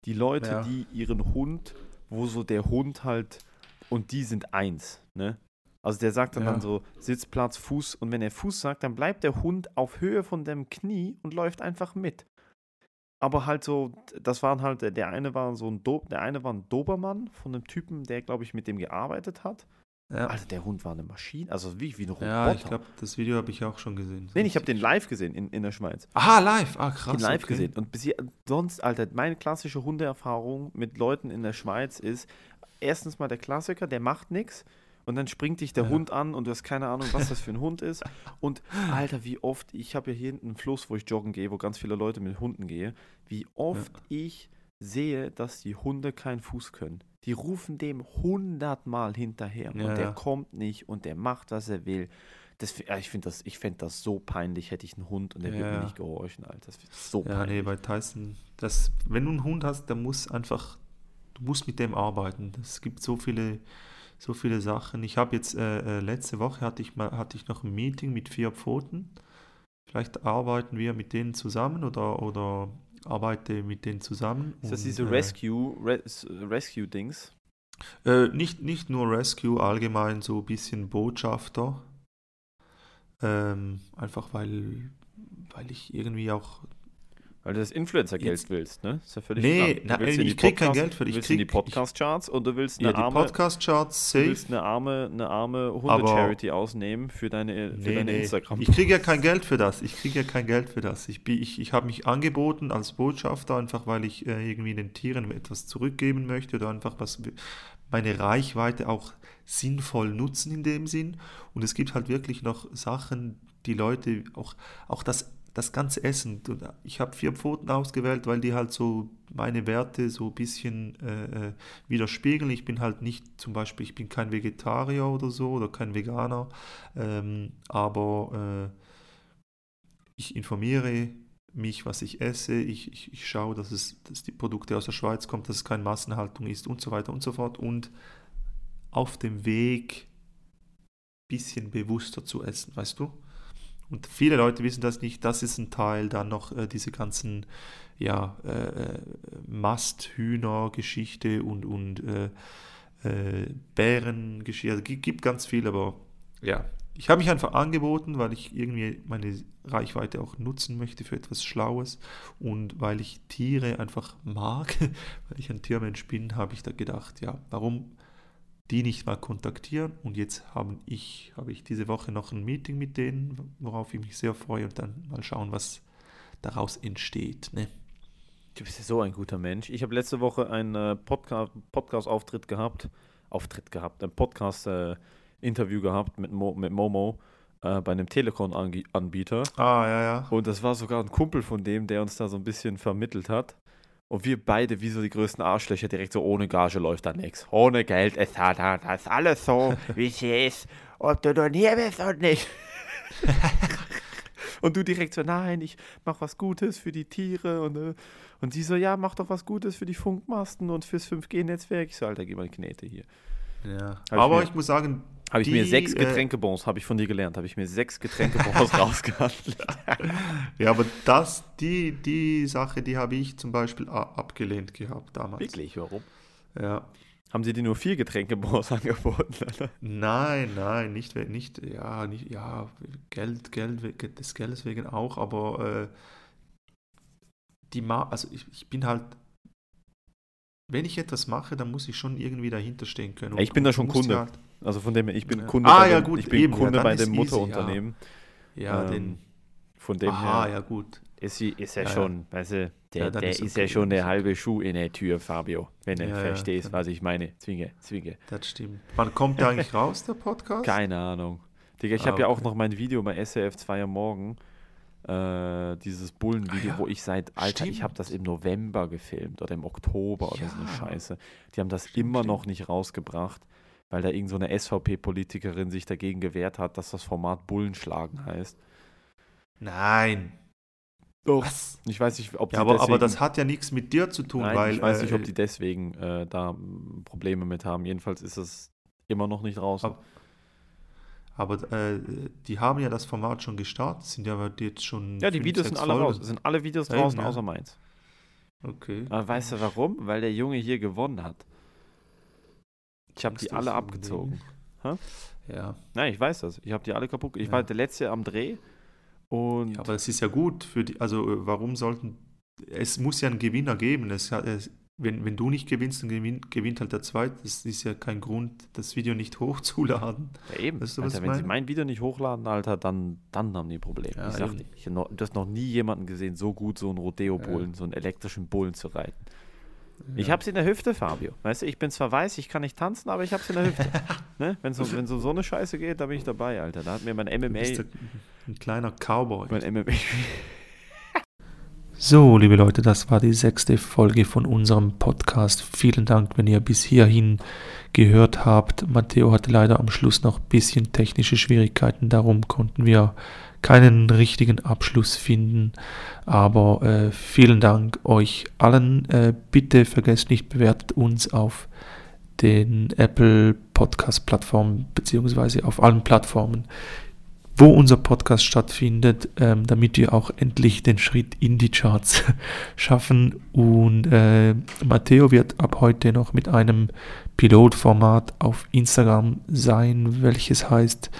Die Leute, Ja. die ihren Hund, wo so der Hund halt, und die sind eins, ne? Also der sagt dann, Ja. dann so Sitzplatz, Fuß, und wenn er Fuß sagt, dann bleibt der Hund auf Höhe von dem Knie und läuft einfach mit. Aber halt so, das waren halt, der eine war so ein Do der eine war ein Dobermann von einem Typen, der, glaube ich, mit dem gearbeitet hat. Ja, Alter, der Hund war eine Maschine, also wie, wie ein Roboter. ja ich glaube, das Video habe ich auch schon gesehen. Nee, ich habe den live gesehen in, in der Schweiz. Aha, live. Ah, krass. Den live okay. gesehen. Und bis hier, sonst, Alter, meine klassische Hundeerfahrung mit Leuten in der Schweiz ist, erstens mal der Klassiker, der macht nichts. Und dann springt dich der Ja. Hund an und du hast keine Ahnung, was das für ein Hund ist. Und Alter, wie oft, ich habe ja hier hinten einen Fluss, wo ich joggen gehe, wo ganz viele Leute mit Hunden gehen, wie oft ich sehe, dass die Hunde keinen Fuß können. Die rufen dem hundertmal hinterher Ja, und der ja. kommt nicht und der macht, was er will. Das, ja, ich finde das, ich fänd das so peinlich, hätte ich einen Hund und der würde Ja. mir nicht gehorchen, Alter. Das wird so Ja, nee, peinlich. bei Tyson, das, wenn du einen Hund hast, dann muss einfach, du musst mit dem arbeiten. Es gibt so viele, so viele Sachen. Ich habe jetzt, äh, äh, letzte Woche hatte ich mal, hatte ich noch ein Meeting mit vier Pfoten. Vielleicht arbeiten wir mit denen zusammen oder, oder arbeite mit denen zusammen. ist das und, diese äh, Rescue, Res, Rescue-Dings? Äh, nicht, nicht nur Rescue, allgemein so ein bisschen Botschafter. Ähm, einfach weil, weil ich irgendwie auch Weil du das Influencer-Geld willst, ne? Ist ja völlig Nee. Du in ich krieg kein Podcast- Geld für- Du ich willst in die krieg- Podcast-Charts und du willst ja, eine die arme, Podcast-Charts du safe. willst eine arme, eine arme Hunde-Charity ausnehmen für deine, für Nee, deine nee. Instagram. Ich kriege ja kein Geld für das. Ich kriege ja kein Geld für das. Ich, ich, ich habe mich angeboten als Botschafter, einfach weil ich äh, irgendwie den Tieren etwas zurückgeben möchte oder einfach was meine Reichweite auch sinnvoll nutzen in dem Sinn. Und es gibt halt wirklich noch Sachen, die Leute, auch, auch das, das ganze Essen. Ich habe vier Pfoten ausgewählt, weil die halt so meine Werte so ein bisschen äh, äh, widerspiegeln. Ich bin halt nicht, zum Beispiel, ich bin kein Vegetarier oder so oder kein Veganer. Ähm, aber äh, ich informiere mich, was ich esse, ich, ich, ich schaue, dass, es, dass die Produkte aus der Schweiz kommen, dass es keine Massenhaltung ist und so weiter und so fort. Und auf dem Weg bisschen bewusster zu essen, weißt du? Und viele Leute wissen das nicht, das ist ein Teil, dann noch äh, diese ganzen ja, äh, Masthühner-Geschichte und, und äh, äh, Bärengeschichte. Also, gibt, gibt ganz viel, aber ja, ich habe mich einfach angeboten, weil ich irgendwie meine Reichweite auch nutzen möchte für etwas Schlaues und weil ich Tiere einfach mag, weil ich ein Tiermensch bin, habe ich da gedacht, ja, warum die nicht mal kontaktieren und jetzt habe ich, habe ich diese Woche noch ein Meeting mit denen, worauf ich mich sehr freue und dann mal schauen, was daraus entsteht. Ne? Du bist ja so ein guter Mensch. Ich habe letzte Woche einen äh, Podca Podcast-Auftritt gehabt. Auftritt gehabt, ein Podcast-Interview gehabt mit, Mo mit Momo äh, bei einem Telekom-Anbieter. Ah, ja, ja. Und das war sogar ein Kumpel von dem, der uns da so ein bisschen vermittelt hat. Und wir beide, wie so die größten Arschlöcher, direkt so ohne Gage läuft da nichts. Ohne Geld ist da, da, das ist alles so, wie es hier ist. Ob du nun hier bist und nicht. und du direkt so, nein, ich mach was Gutes für die Tiere. Und, äh, und sie so, ja, mach doch was Gutes für die Funkmasten und fürs 5G-Netzwerk. Ich so, Alter, geh mal Knete hier. ja. ich Aber mir- ich muss sagen, Habe ich mir Die, sechs äh, Getränkebons, habe ich von dir gelernt, habe ich mir sechs Getränkebons rausgehandelt. ja, aber das, die, die Sache, die habe ich zum Beispiel abgelehnt gehabt damals. Wirklich, warum? Ja. Haben sie dir nur vier Getränkebons angeboten? Alter? Nein, nein, nicht, nicht, ja, nicht, ja, Geld, Geld, des Geldes wegen auch, aber äh, die Ma also ich, ich bin halt, wenn ich etwas mache, dann muss ich schon irgendwie dahinter stehen können. Ja, ich bin da schon Kunde. Halt, Also von dem her, ich bin Ja. Kunde, Ah, bei ja, dem, gut, ich bin eben, ja, Kunde dann bei dem easy, Mutterunternehmen. ja, Ähm, den, Von dem aha, her ja gut. ist, sie, ist Ja, ja. schon, weißt du, der, Ja, der ist ist, okay, ja schon ist halbe Schuh in der Tür, Fabio. Wenn du Ja, ja, verstehst, was ich meine. Zwinge, zwinge. Das stimmt. Wann kommt der eigentlich raus, der Podcast? Keine Ahnung. Digga, ich Ah, habe ja auch okay. noch mein Video bei SRF 2 am Morgen. Äh, dieses Bullenvideo, Ah, ja. wo ich seit, Alter, ich habe Stimmt. das im November gefilmt oder im Oktober oder so eine Ja. Scheiße. Die haben das Stimmt, immer stimmt. noch nicht rausgebracht, weil da irgend so eine SVP-Politikerin sich dagegen gewehrt hat, dass das Format Bullenschlagen heißt. Nein. Doch. Was? Ich weiß nicht, ob Ja, aber, deswegen, aber das hat ja nichts mit dir zu tun, Nein, weil. ich weiß nicht, ob äh, die deswegen äh, da Probleme mit haben. Jedenfalls ist es immer noch nicht draußen. Aber, aber äh, die haben ja das Format schon gestartet, sind ja jetzt schon. ja, die Videos sind alle Folgen. raus. Es sind alle Videos draußen, ja. außer meins. Okay. Aber weißt du warum? Weil der Junge hier gewonnen hat. Ich habe die alle abgezogen. Ja. Nein, ich weiß das. Ich habe die alle kaputt. Ich Ja. war der letzte am Dreh und ja, aber es ist ja gut für die. Also, äh, warum sollten. Es muss ja einen Gewinner geben. Es, hat- es, wenn, wenn du nicht gewinnst, dann gewinn, gewinnt halt der Zweite. Das ist ja kein Grund, das Video nicht hochzuladen. ja, eben. Weißt du, Alter, wenn sie meine? mein Video nicht hochladen, Alter, dann, dann haben die Probleme. Ja, ich sag eben. ich noch, du hast noch nie jemanden gesehen, so gut so einen Rodeo-Bullen, so einen elektrischen Bullen zu reiten. Ich hab's in der Hüfte, Fabio. Weißt du, ich bin zwar weiß, ich kann nicht tanzen, aber ich hab's in der Hüfte. ne? Wenn so, wenn so, so eine Scheiße geht, da bin ich dabei, Alter. Da hat mir mein MMA, ein, ein kleiner Cowboy. mein MMA So, liebe Leute, das war die sechste Folge von unserem Podcast. Vielen Dank, wenn ihr bis hierhin gehört habt. Matteo hatte leider am Schluss noch ein bisschen technische Schwierigkeiten, darum konnten wir keinen richtigen Abschluss finden. Aber äh, vielen Dank euch allen. Äh, bitte vergesst nicht, bewertet uns auf den Apple Podcast Plattformen beziehungsweise auf allen Plattformen, wo unser Podcast stattfindet, ähm, damit wir auch endlich den Schritt in die Charts schaffen. Und äh, Matteo wird ab heute noch mit einem Pilotformat auf Instagram sein, welches heißt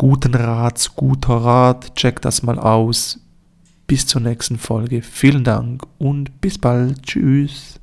Guten Rats, guter Rat. Checkt das mal aus. Bis zur nächsten Folge. Vielen Dank und bis bald. Tschüss.